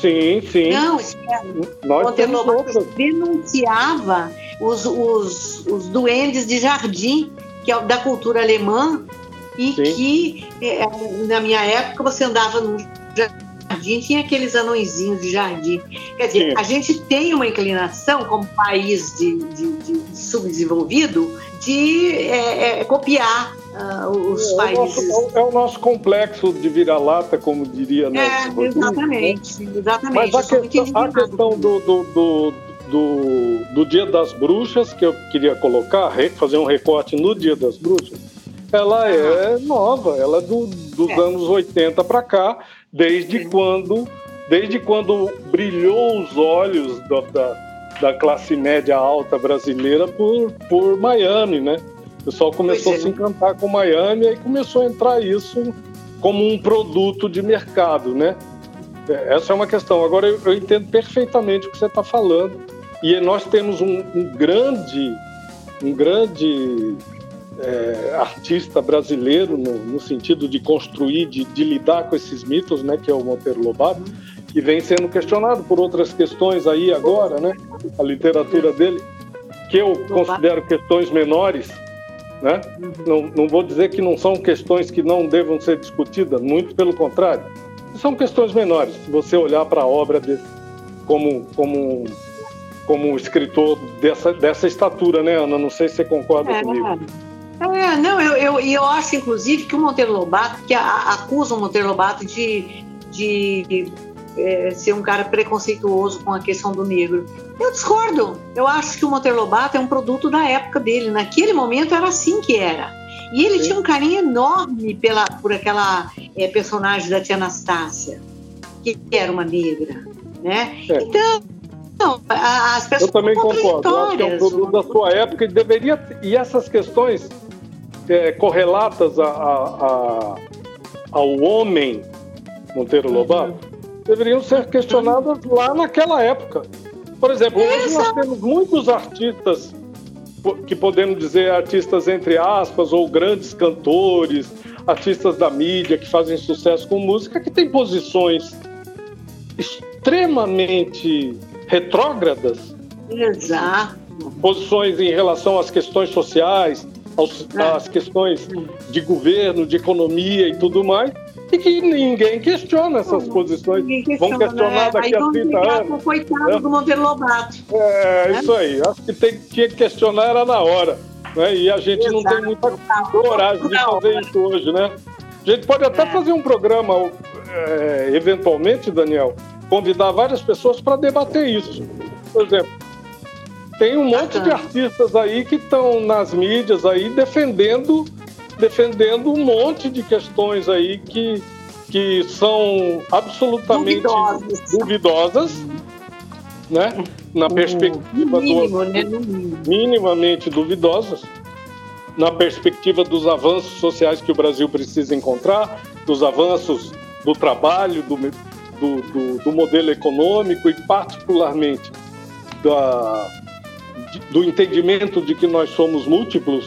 Sim, sim. Não, espera. Nós Monteiro Lobato denunciava os, os, os duendes de jardim, que é da cultura alemã, e sim. que é, na minha época você andava num jardim, tinha aqueles anõezinhos de jardim. Quer dizer, sim. a gente tem uma inclinação, como país de, de, de subdesenvolvido, de é, é, copiar uh, os é, países. O nosso, é o nosso complexo de vira-lata, como diria nosso É, exatamente, exatamente. Mas a questão, a questão do, do, do, do, do Dia das Bruxas, que eu queria colocar, fazer um recorte no Dia das Bruxas, ela é nova, ela é do, dos é. anos 80 para cá, desde quando desde quando brilhou os olhos da, da, da, classe média alta brasileira por, por Miami, né? O pessoal começou a se encantar com Miami e começou a entrar isso como um produto de mercado, né? É, essa é uma questão. Agora, eu, eu entendo perfeitamente o que você está falando. E nós temos um, um grande, um grande é, artista brasileiro no, no, sentido de construir, de, de, lidar com esses mitos, né, que é o Monteiro Lobato, que vem sendo questionado por outras questões aí agora, né, a literatura dele, que eu considero questões menores, né? Não, não vou dizer que não são questões que não devam ser discutidas, muito pelo contrário, são questões menores. Se você olhar para a obra dele como como como escritor dessa, dessa estatura, né, Ana? Não sei se você concorda é, comigo. É, não, eu, eu, eu acho, inclusive, que o Monteiro Lobato, que acusa o Monteiro Lobato de, de é, ser um cara preconceituoso com a questão do negro. Eu discordo. Eu acho que o Monteiro Lobato é um produto da época dele. Naquele momento era assim que era. E ele Sim. tinha um carinho enorme pela, por aquela é, personagem da tia Anastácia, que era uma negra. Né? É. Então, não, as pessoas Eu também concordo. Eu acho que é um produto da sua época e deveria. E essas questões é, correlatas a, a, a, ao homem Monteiro uhum. Lobato deveriam ser questionadas lá naquela época. Por exemplo, hoje nós temos muitos artistas que podemos dizer artistas entre aspas ou grandes cantores, artistas da mídia que fazem sucesso com música que têm posições extremamente retrógradas. Exato. Posições em relação às questões sociais, aos, é. às questões de governo, de economia e tudo mais, e que ninguém questiona essas posições. Questiona, Vão questionar né? daqui a 30 anos. Coitado né? do Monteiro Lobato. É, né? isso aí. Acho que tem, tinha que questionar era na hora. Né? E a gente Exato. não tem muita coragem de fazer isso hoje, né? A gente pode até é. fazer um programa é, eventualmente, Daniel, convidar várias pessoas para debater isso. Por exemplo, tem um monte de artistas aí que estão nas mídias aí defendendo defendendo um monte de questões aí que, que são absolutamente duvidosas, duvidosas né? Na perspectiva mínimo, do né? minimamente duvidosas, na perspectiva dos avanços sociais que o Brasil precisa encontrar, dos avanços do trabalho, do, do, do, do modelo econômico e particularmente da, do entendimento de que nós somos múltiplos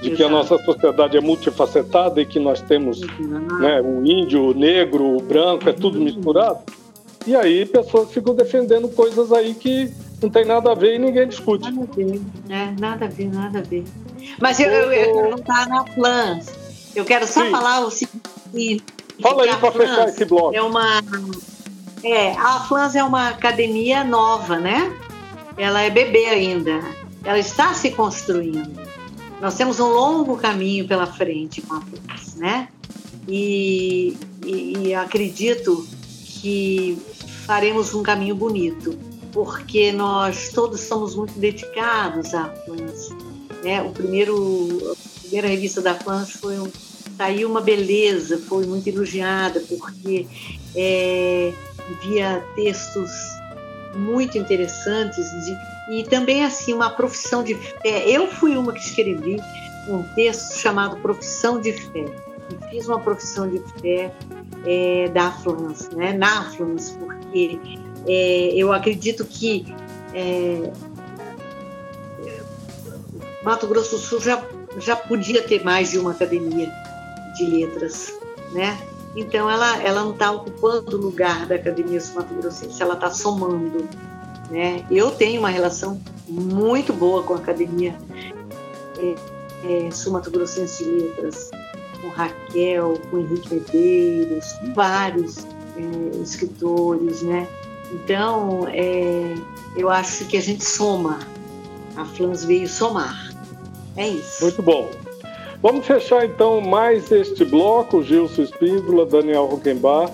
de Exato. que a nossa sociedade é multifacetada e que nós temos né, o índio, o negro, o branco, é tudo misturado. E aí pessoas ficam defendendo coisas aí que não tem nada a ver e ninguém discute. Nada a ver, é, nada a ver, nada a ver. Mas eu, eu, eu não tá na Flans. Eu quero só Sim. falar o seguinte. Fala aí para fechar esse bloco. É uma, é, a Flans é uma academia nova, né? Ela é bebê ainda. Ela está se construindo. Nós temos um longo caminho pela frente com a Plus, né? E, e, e acredito que faremos um caminho bonito, porque nós todos somos muito dedicados à Flans. Né? O primeiro, a primeira revista da Flans foi um, saiu uma beleza, foi muito elogiada, porque é, via textos muito interessantes de e também assim uma profissão de fé. Eu fui uma que escrevi um texto chamado Profissão de Fé. E fiz uma profissão de fé é, da Flans, né? na Flans, porque é, eu acredito que é, Mato Grosso do Sul já, já podia ter mais de uma academia de letras, né? Então ela, ela não está ocupando o lugar da Academia Mato Grossense, ela está somando. Né? Eu tenho uma relação muito boa com a Academia é, é, Sul Mato Grossense Letras, com Raquel, com Henrique Medeiros, com vários é, escritores, né? Então, é, eu acho que a gente soma. A Flans veio somar. É isso. Muito bom. Vamos fechar então mais este bloco, Gilson Espíndola, Daniel Roquembar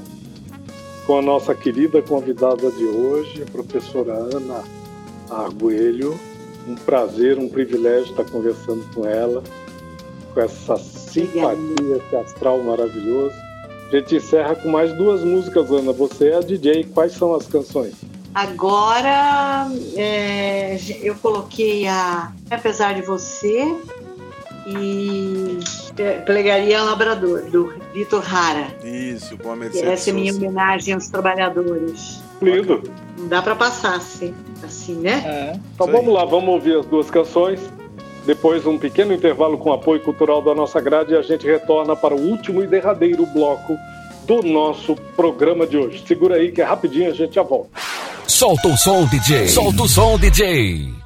com a nossa querida convidada de hoje, a professora Ana Arguelho. Um prazer, um privilégio estar conversando com ela, com essa simpatia, esse astral maravilhoso. A gente encerra com mais duas músicas, Ana. Você é a DJ, quais são as canções? Agora é, eu coloquei a Apesar de Você, e Plegaria Labrador, do Vitor Rara. Isso, com a Mercedes Essa é minha homenagem aos trabalhadores. Lindo. Não dá para passar assim, assim né? É. Então vamos lá, vamos ouvir as duas canções. Depois um pequeno intervalo com apoio cultural da nossa grade e a gente retorna para o último e derradeiro bloco do nosso programa de hoje. Segura aí que é rapidinho, a gente já volta. Solta o som, DJ. Solta o som, DJ.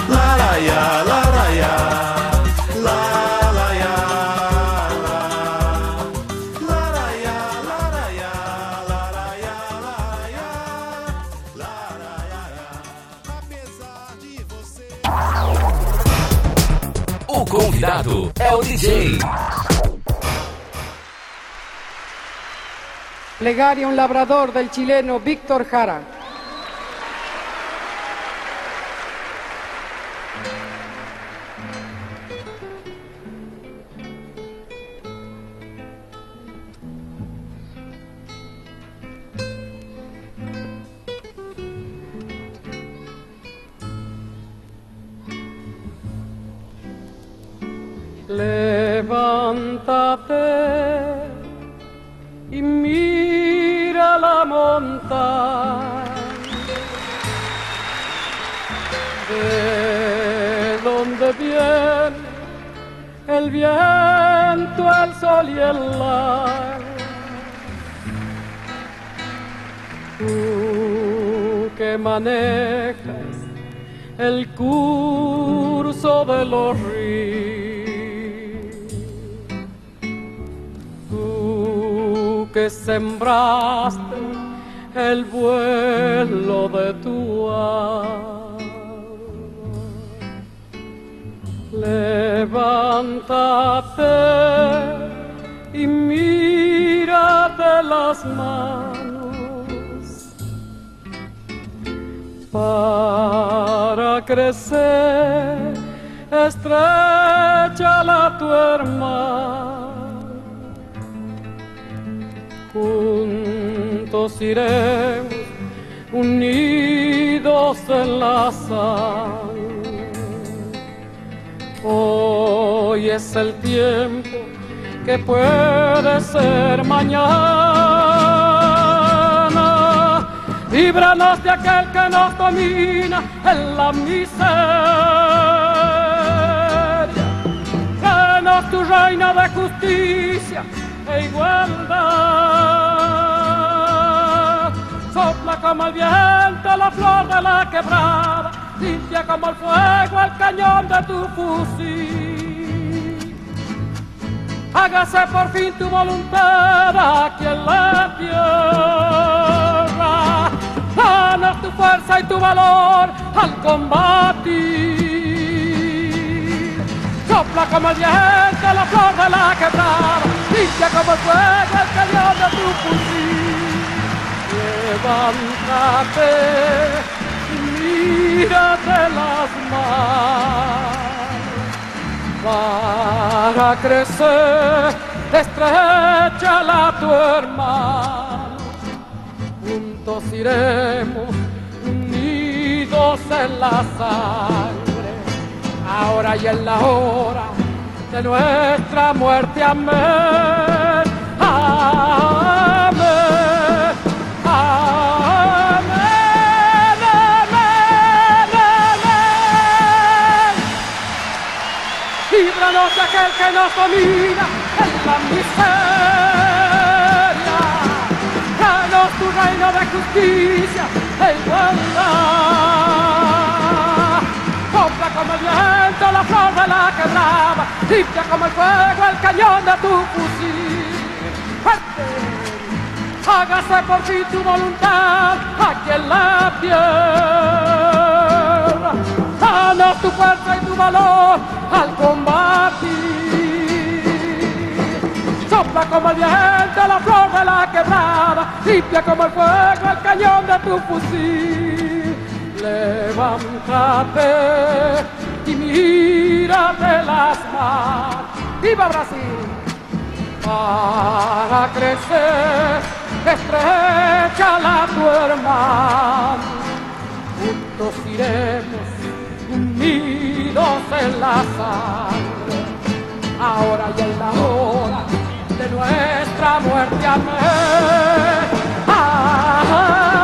Plegaria un labrador del chileno Víctor Jara. Levántate y mira la montaña. De donde viene el viento, el sol y el agua. Tú que manejas el curso de los ríos. Que sembraste el vuelo de tu alma. Levántate y mírate las manos para crecer, estrecha tu hermana. Juntos iremos unidos en la sangre. Hoy es el tiempo que puede ser mañana. Líbranos de aquel que nos domina en la miseria. Danos tu reina de justicia e igualdad. Sopla como el viento la flor de la quebrada, limpia como el fuego el cañón de tu fusil. Hágase por fin tu voluntad aquí en la tierra. Danos tu fuerza y tu valor al combatir. Sopla como el viento la flor de la quebrada, limpia como fuego el cañón de tu fusil. Levántate mírate las manos para crecer, estrecha la tu hermano. Juntos iremos unidos en la sangre, ahora y en la hora de nuestra muerte. Amén. Amén. Amén. Amén. Aquel que nos domina en la miseria. Danos tu reino de justicia e igualdad. Sopla como el viento la flor de la quebrada, limpia como el fuego el cañón de tu fusil. ¡Fuerte! Hágase por ti tu voluntad aquí en la tierra. Danos tu fuerza y tu valor al combatir. Sopla como el viento la flor de la quebrada, limpia como el fuego el cañón de tu fusil. Levántate y mírate las manos. ¡Viva Brasil! Para crecer, estrechala tu hermano. Juntos iremos unidos en la sangre. Ahora y en la hora de nuestra muerte. Amén. Amén.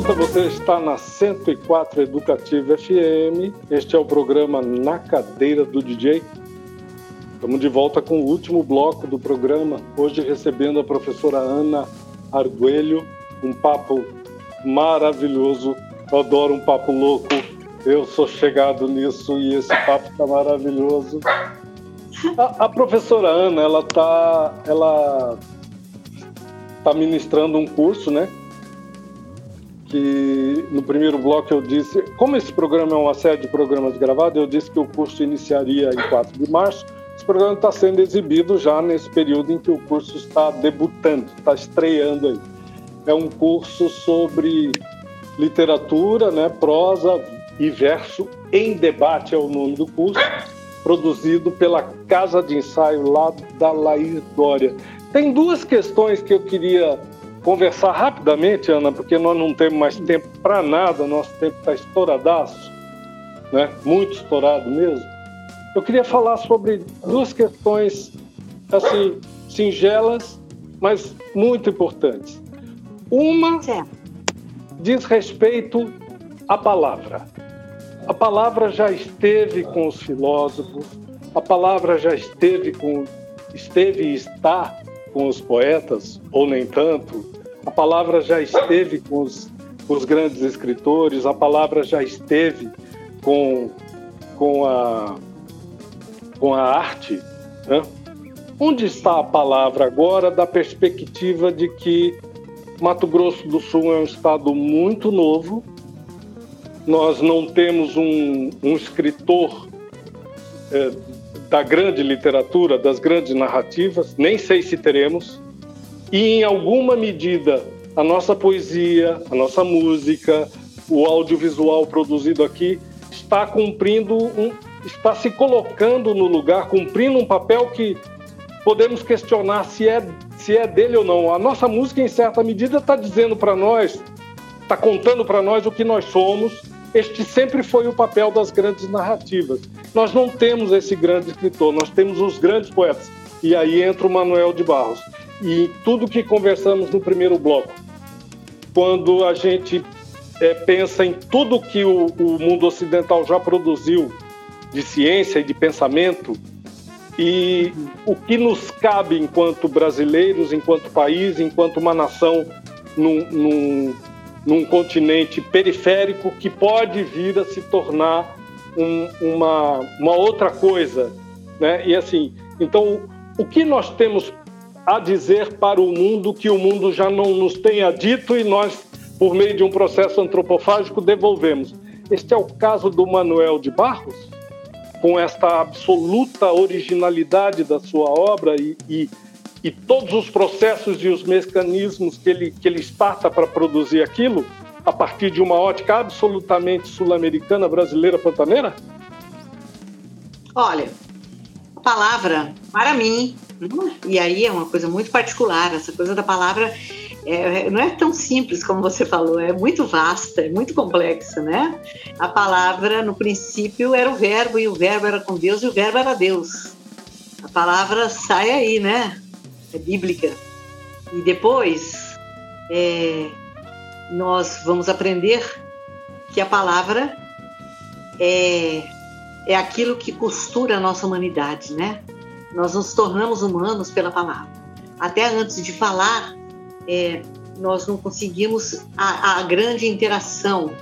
Volta, você está na 104 Educativa FM. Este é o programa Na Cadeira do DJ. Estamos de volta com o último bloco do programa, hoje recebendo a professora Ana Arguelho, um papo maravilhoso. Eu adoro um papo louco. Eu sou chegado nisso e esse papo está maravilhoso. A, a professora Ana, ela está ela tá ministrando um curso, né? Que no primeiro bloco eu disse, como esse programa é uma série de programas gravados, eu disse que o curso iniciaria em 4 de março. Esse programa está sendo exibido já nesse período em que o curso está debutando, está estreando aí. É um curso sobre literatura, né, prosa e verso em debate é o nome do curso, produzido pela Casa de Ensaio lá da Laís Dória. Tem duas questões que eu queria conversar rapidamente, Ana, porque nós não temos mais tempo para nada, nosso tempo está estouradaço, né? muito estourado mesmo. Eu queria falar sobre duas questões assim singelas, mas muito importantes. Uma diz respeito à palavra. A palavra já esteve com os filósofos, a palavra já esteve com esteve e está com os poetas, ou nem tanto. A palavra já esteve com os, com os grandes escritores, a palavra já esteve com, com, a, com a arte. Né? Onde está a palavra agora, da perspectiva de que Mato Grosso do Sul é um estado muito novo, nós não temos um, um escritor é, da grande literatura, das grandes narrativas, nem sei se teremos, e em alguma medida a nossa poesia, a nossa música, o audiovisual produzido aqui está cumprindo um, está se colocando no lugar, cumprindo um papel que podemos questionar se é se é dele ou não. A nossa música em certa medida está dizendo para nós, está contando para nós o que nós somos. Este sempre foi o papel das grandes narrativas. Nós não temos esse grande escritor, nós temos os grandes poetas. E aí entra o Manuel de Barros e tudo que conversamos no primeiro bloco. Quando a gente é, pensa em tudo que o, o, mundo ocidental já produziu de ciência e de pensamento e o que nos cabe enquanto brasileiros, enquanto país, enquanto uma nação num, num, num continente periférico que pode vir a se tornar um, uma, uma outra coisa, né? E assim, então o que nós temos a dizer para o mundo que o mundo já não nos tenha dito e nós por meio de um processo antropofágico, devolvemos. Este é o caso do Manuel de Barros, com esta absoluta originalidade da sua obra e, e, e todos os processos e os mecanismos que ele, que ele esparta para produzir aquilo, a partir de uma ótica absolutamente sul-americana, brasileira, pantaneira? Olha, a palavra, para mim, e aí é uma coisa muito particular, essa coisa da palavra é, não é tão simples como você falou, é muito vasta, é muito complexa, né? A palavra, no princípio, era o verbo, e o verbo era com Deus, e o verbo era Deus. A palavra sai aí, né? É bíblica. E depois, é, nós vamos aprender que a palavra é, é aquilo que costura a nossa humanidade, né? Nós nos tornamos humanos pela palavra. Até antes de falar, é, nós não conseguimos a, a, grande interação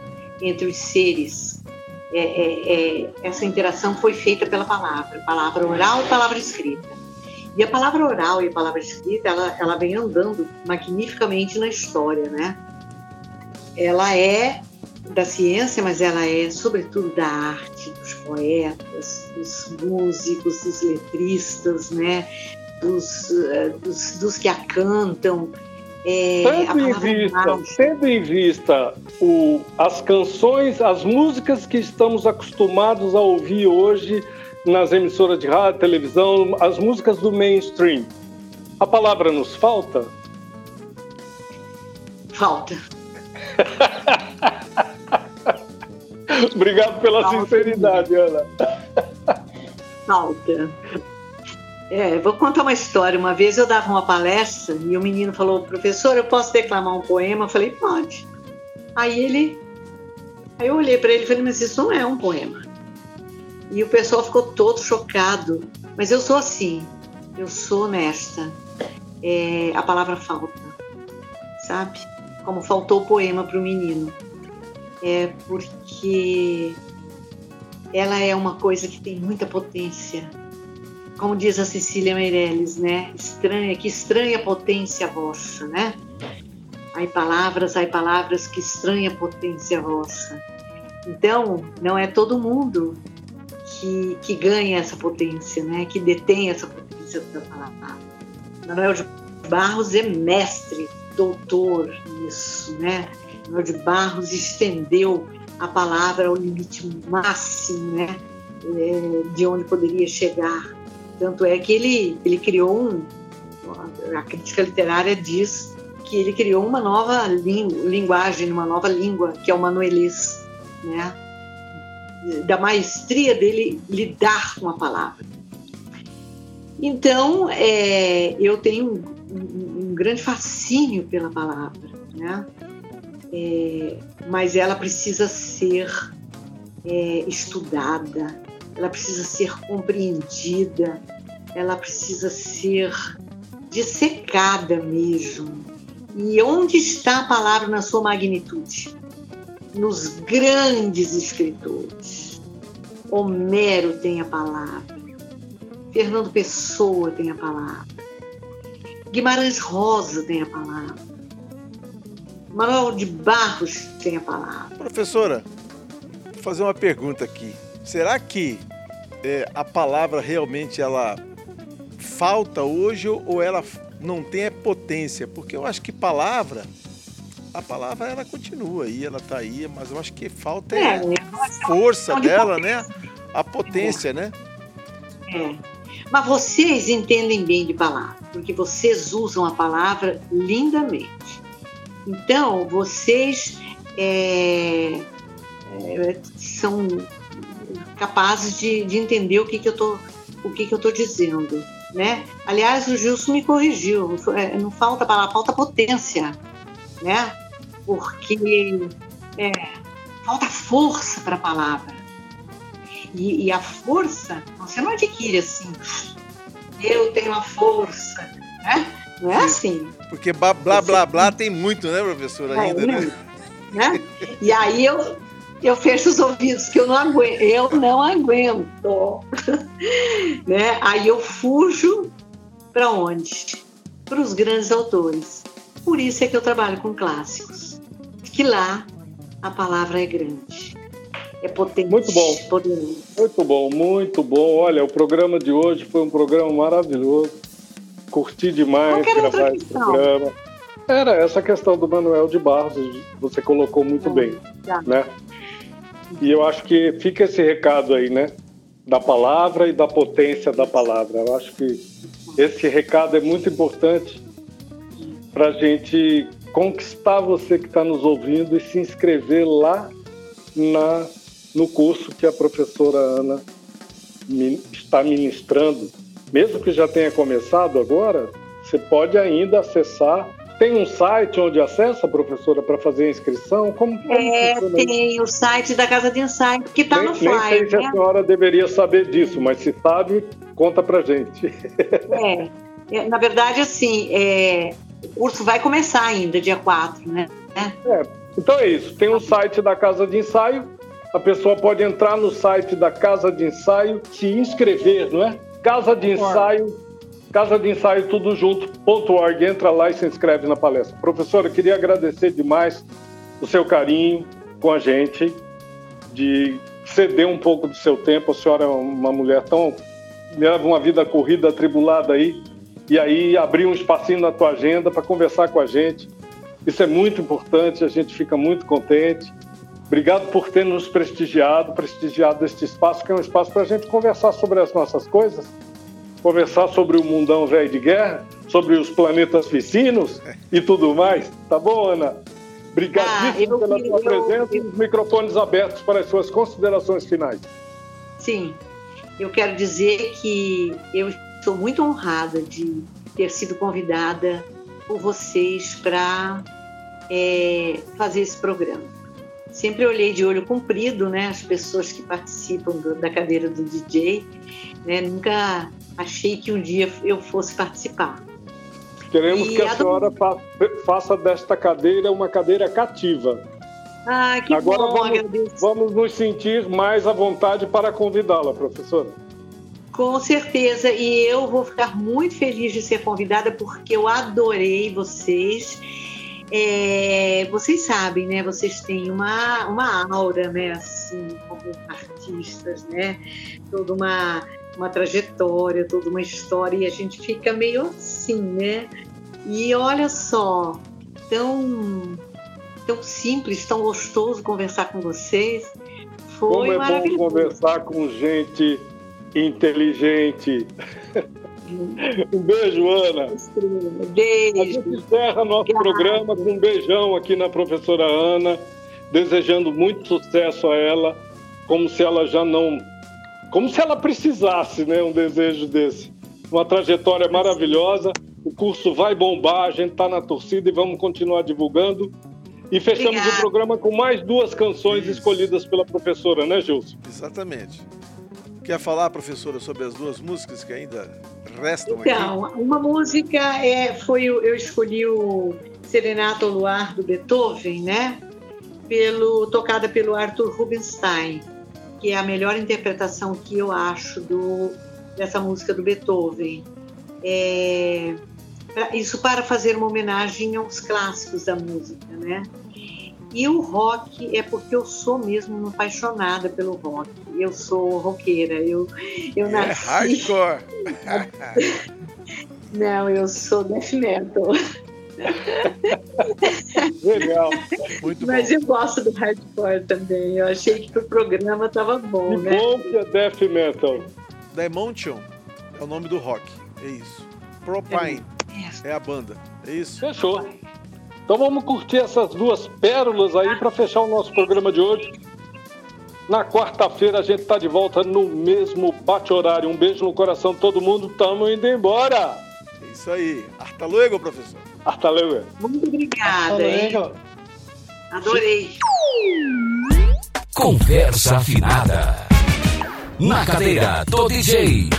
entre os seres. É, é, é, essa interação foi feita pela palavra, palavra oral e palavra escrita. E a palavra oral e a palavra escrita, ela, ela vem andando magnificamente na história, né? Ela é da ciência, mas ela é sobretudo da arte, dos poetas, dos músicos, dos letristas, né? Dos, uh, dos, dos que a cantam, é, tendo, em vista, tendo em vista o, as canções, as músicas que estamos acostumados a ouvir hoje nas emissoras de rádio, televisão, as músicas do mainstream, a palavra nos falta? Falta. Obrigado pela falta. sinceridade, Ana. Falta. É, vou contar uma história. Uma vez eu dava uma palestra e o menino falou, professor, eu posso declamar um poema? Eu falei, pode. Aí ele, aí eu olhei para ele e falei, mas isso não é um poema. E o pessoal ficou todo chocado. Mas eu sou assim, eu sou honesta. É, a palavra falta, sabe? Como faltou o poema para o menino. É porque ela é uma coisa que tem muita potência como diz a Cecília Meirelles, né? Estranha, que estranha potência vossa, né? Há palavras, há palavras que estranha potência vossa. Então, não é todo mundo que, que ganha essa potência, né? Que detém essa potência da palavra. Manuel de Barros é mestre, doutor nisso, né? Manuel de Barros estendeu a palavra ao limite máximo, né? É, de onde poderia chegar tanto é que ele, ele criou um. A crítica literária diz que ele criou uma nova linguagem, uma nova língua, que é o manuelês, né? Da maestria dele lidar com a palavra. Então, é, eu tenho um, um, grande fascínio pela palavra, né? É, mas ela precisa ser é, estudada, ela precisa ser compreendida, ela precisa ser dissecada mesmo. E onde está a palavra na sua magnitude? Nos grandes escritores. Homero tem a palavra, Fernando Pessoa tem a palavra, Guimarães Rosa tem a palavra, Manuel de Barros tem a palavra. Professora, vou fazer uma pergunta aqui. Será que é, a palavra realmente ela falta hoje ou ela não tem a potência? Porque eu acho que palavra, a palavra ela continua aí, ela está aí, mas eu acho que falta é, é a força dela, né? A potência, né? É. Mas vocês entendem bem de palavra, porque vocês usam a palavra lindamente. Então, vocês é, é, são capazes de, de entender o que, que eu tô o que, que eu tô dizendo, né? Aliás, o Gilson me corrigiu, é, não falta palavra, falta potência, né? Porque é, falta força para a palavra. E, e, a força você não adquire assim. Eu tenho a força, né? Não é assim. Porque blá blá blá, blá tem muito, né, professora? Ainda, é, né? né? E aí eu eu fecho os ouvidos, que eu não aguento, eu não aguento. né? Aí eu fujo para onde? Para os grandes autores. Por isso é que eu trabalho com clássicos. Que lá a palavra é grande. É potente. Muito bom. Poderoso. Muito bom, muito bom. Olha, o programa de hoje foi um programa maravilhoso. Curti demais gravar esse programa. Era essa questão do Manuel de Barros, você colocou muito bem, Tá. né? E eu acho que fica esse recado aí, né? Da palavra e da potência da palavra. Eu acho que esse recado é muito importante para a gente conquistar você que está nos ouvindo e se inscrever lá na, no curso que a professora Ana está ministrando. Mesmo que já tenha começado agora, você pode ainda acessar. Tem um site onde acessa, professora, para fazer a inscrição? Como, como É, funciona isso? tem o site da Casa de Ensaio, que está no nem sei flyer, se a né? senhora deveria saber disso, mas se sabe, conta pra gente. É. É, Na verdade, assim, é, o curso vai começar ainda, dia 4, né? Então é isso. Tem um site da Casa de Ensaio. A pessoa pode entrar no site da Casa de Ensaio, se inscrever, não é? Casa de Ensaio, Casa de Ensaio tudo junto, ponto .org. Entra lá e se inscreve na palestra. Professora, eu queria agradecer demais o seu carinho com a gente, de ceder um pouco do seu tempo. A senhora é uma mulher tão. leva uma vida corrida, atribulada aí, e aí abrir um espacinho na tua agenda para conversar com a gente. Isso é muito importante, a gente fica muito contente. Obrigado por ter nos prestigiado, prestigiado este espaço, que é um espaço para a gente conversar sobre as nossas coisas, conversar sobre o mundão velho de guerra, sobre os planetas vecinos e tudo mais. Tá bom, Ana? Obrigadíssimo Ah, pela sua presença e os microfones abertos para as suas considerações finais. Sim, eu quero dizer que eu estou muito honrada de ter sido convidada por vocês para fazer esse programa. Sempre olhei de olho comprido, né, as pessoas que participam do- da cadeira do DJ, né, nunca achei que um dia eu fosse participar. Queremos E que a a do- senhora fa- faça desta cadeira uma cadeira cativa. Ah, que Agora bom, vamos, agradeço. vamos nos sentir mais à vontade para convidá-la, professora. Com certeza, e eu vou ficar muito feliz de ser convidada porque eu adorei vocês. É, vocês sabem, né? Vocês têm uma, uma aura, né? Assim, como artistas, né? Toda uma, uma trajetória, toda uma história, e a gente fica meio assim, né? E olha só, tão, tão simples, tão gostoso conversar com vocês. Foi Como é bom conversar com gente inteligente. um beijo, Ana. A Beijo. gente encerra nosso Obrigada. programa com um beijão aqui na professora Ana, desejando muito sucesso a ela, como se ela já não. Como se ela precisasse, né? Um desejo desse. Uma trajetória maravilhosa. O curso vai bombar, a gente está na torcida e vamos continuar divulgando. E fechamos Obrigada. o programa com mais duas canções Isso. escolhidas pela professora, né, Gilson? Exatamente. Quer falar, professora, sobre as duas músicas que ainda restam aqui? Então, uma música é, foi eu escolhi o Serenata ao Luar do Beethoven, né? Pelo, tocada pelo Arthur Rubinstein, que é a melhor interpretação que eu acho do, dessa música do Beethoven. É, isso para fazer uma homenagem aos clássicos da música, né? E o rock é porque eu sou mesmo uma apaixonada pelo rock. Eu sou roqueira. Eu, eu É nasci. hardcore. Não, eu sou death metal. Legal. Muito Mas bom. eu gosto do hardcore também. Eu achei que pro programa tava bom, Que né? bom que é death metal. Dimension é o nome do rock. É isso. Propine é a banda. É isso. Fechou. Então vamos curtir essas duas pérolas aí para fechar o nosso programa de hoje. Na quarta-feira a gente tá de volta no mesmo bate-horário. Um beijo no coração de todo mundo. Tamo indo embora. É isso aí. Hasta luego, professor. Hasta luego. Muito obrigada, hein? Adorei. Conversa afinada. Na cadeira do DJ.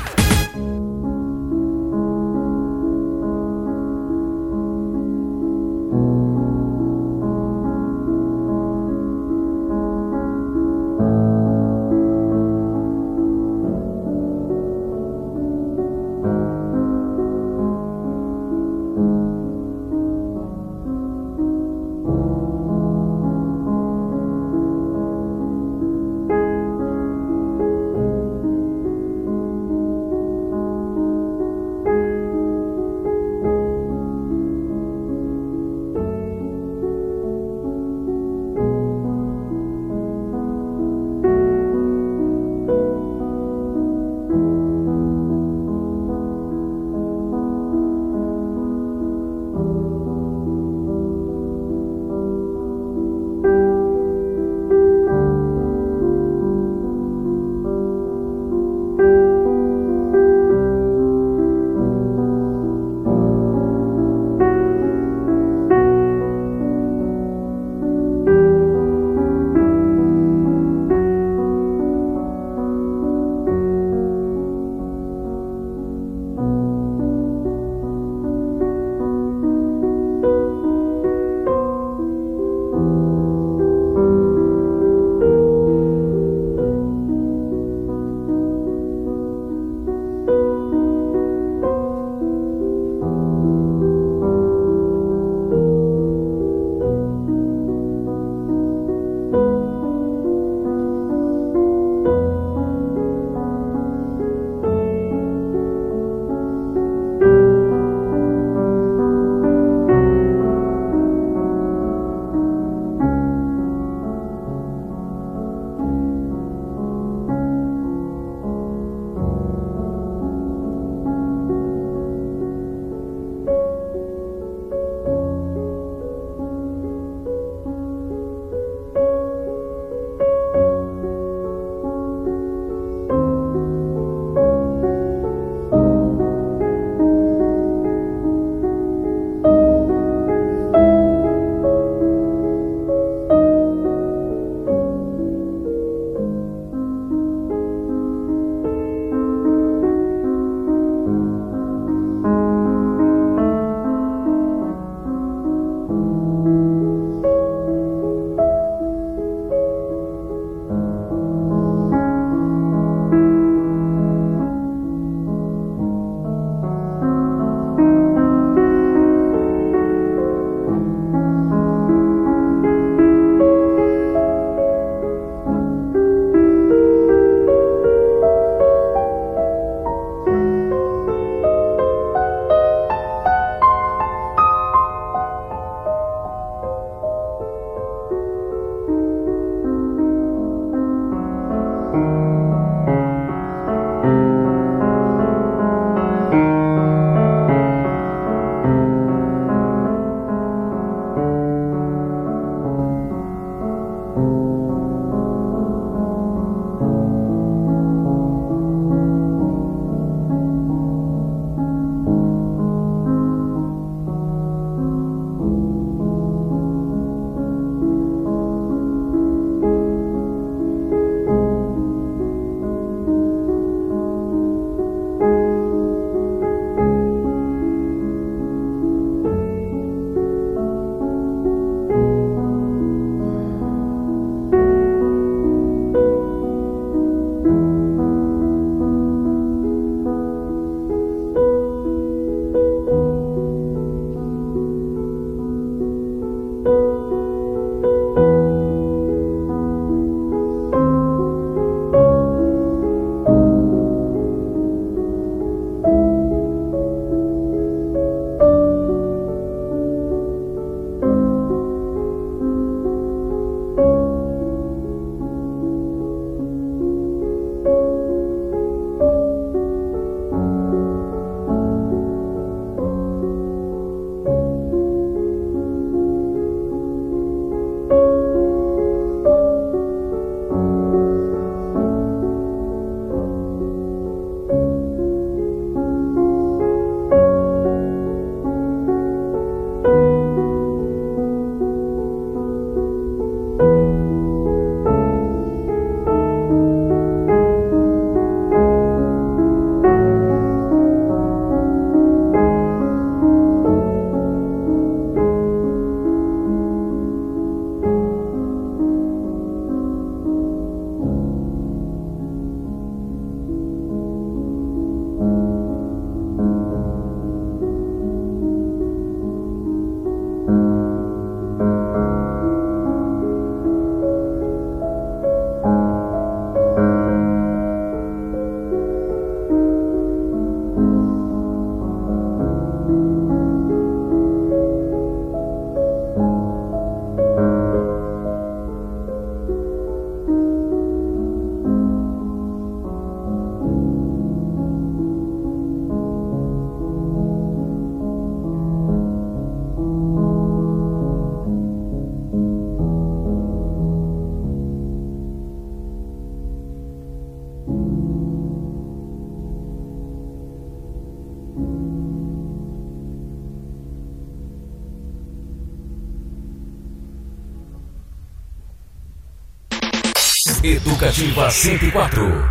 Educativa 104.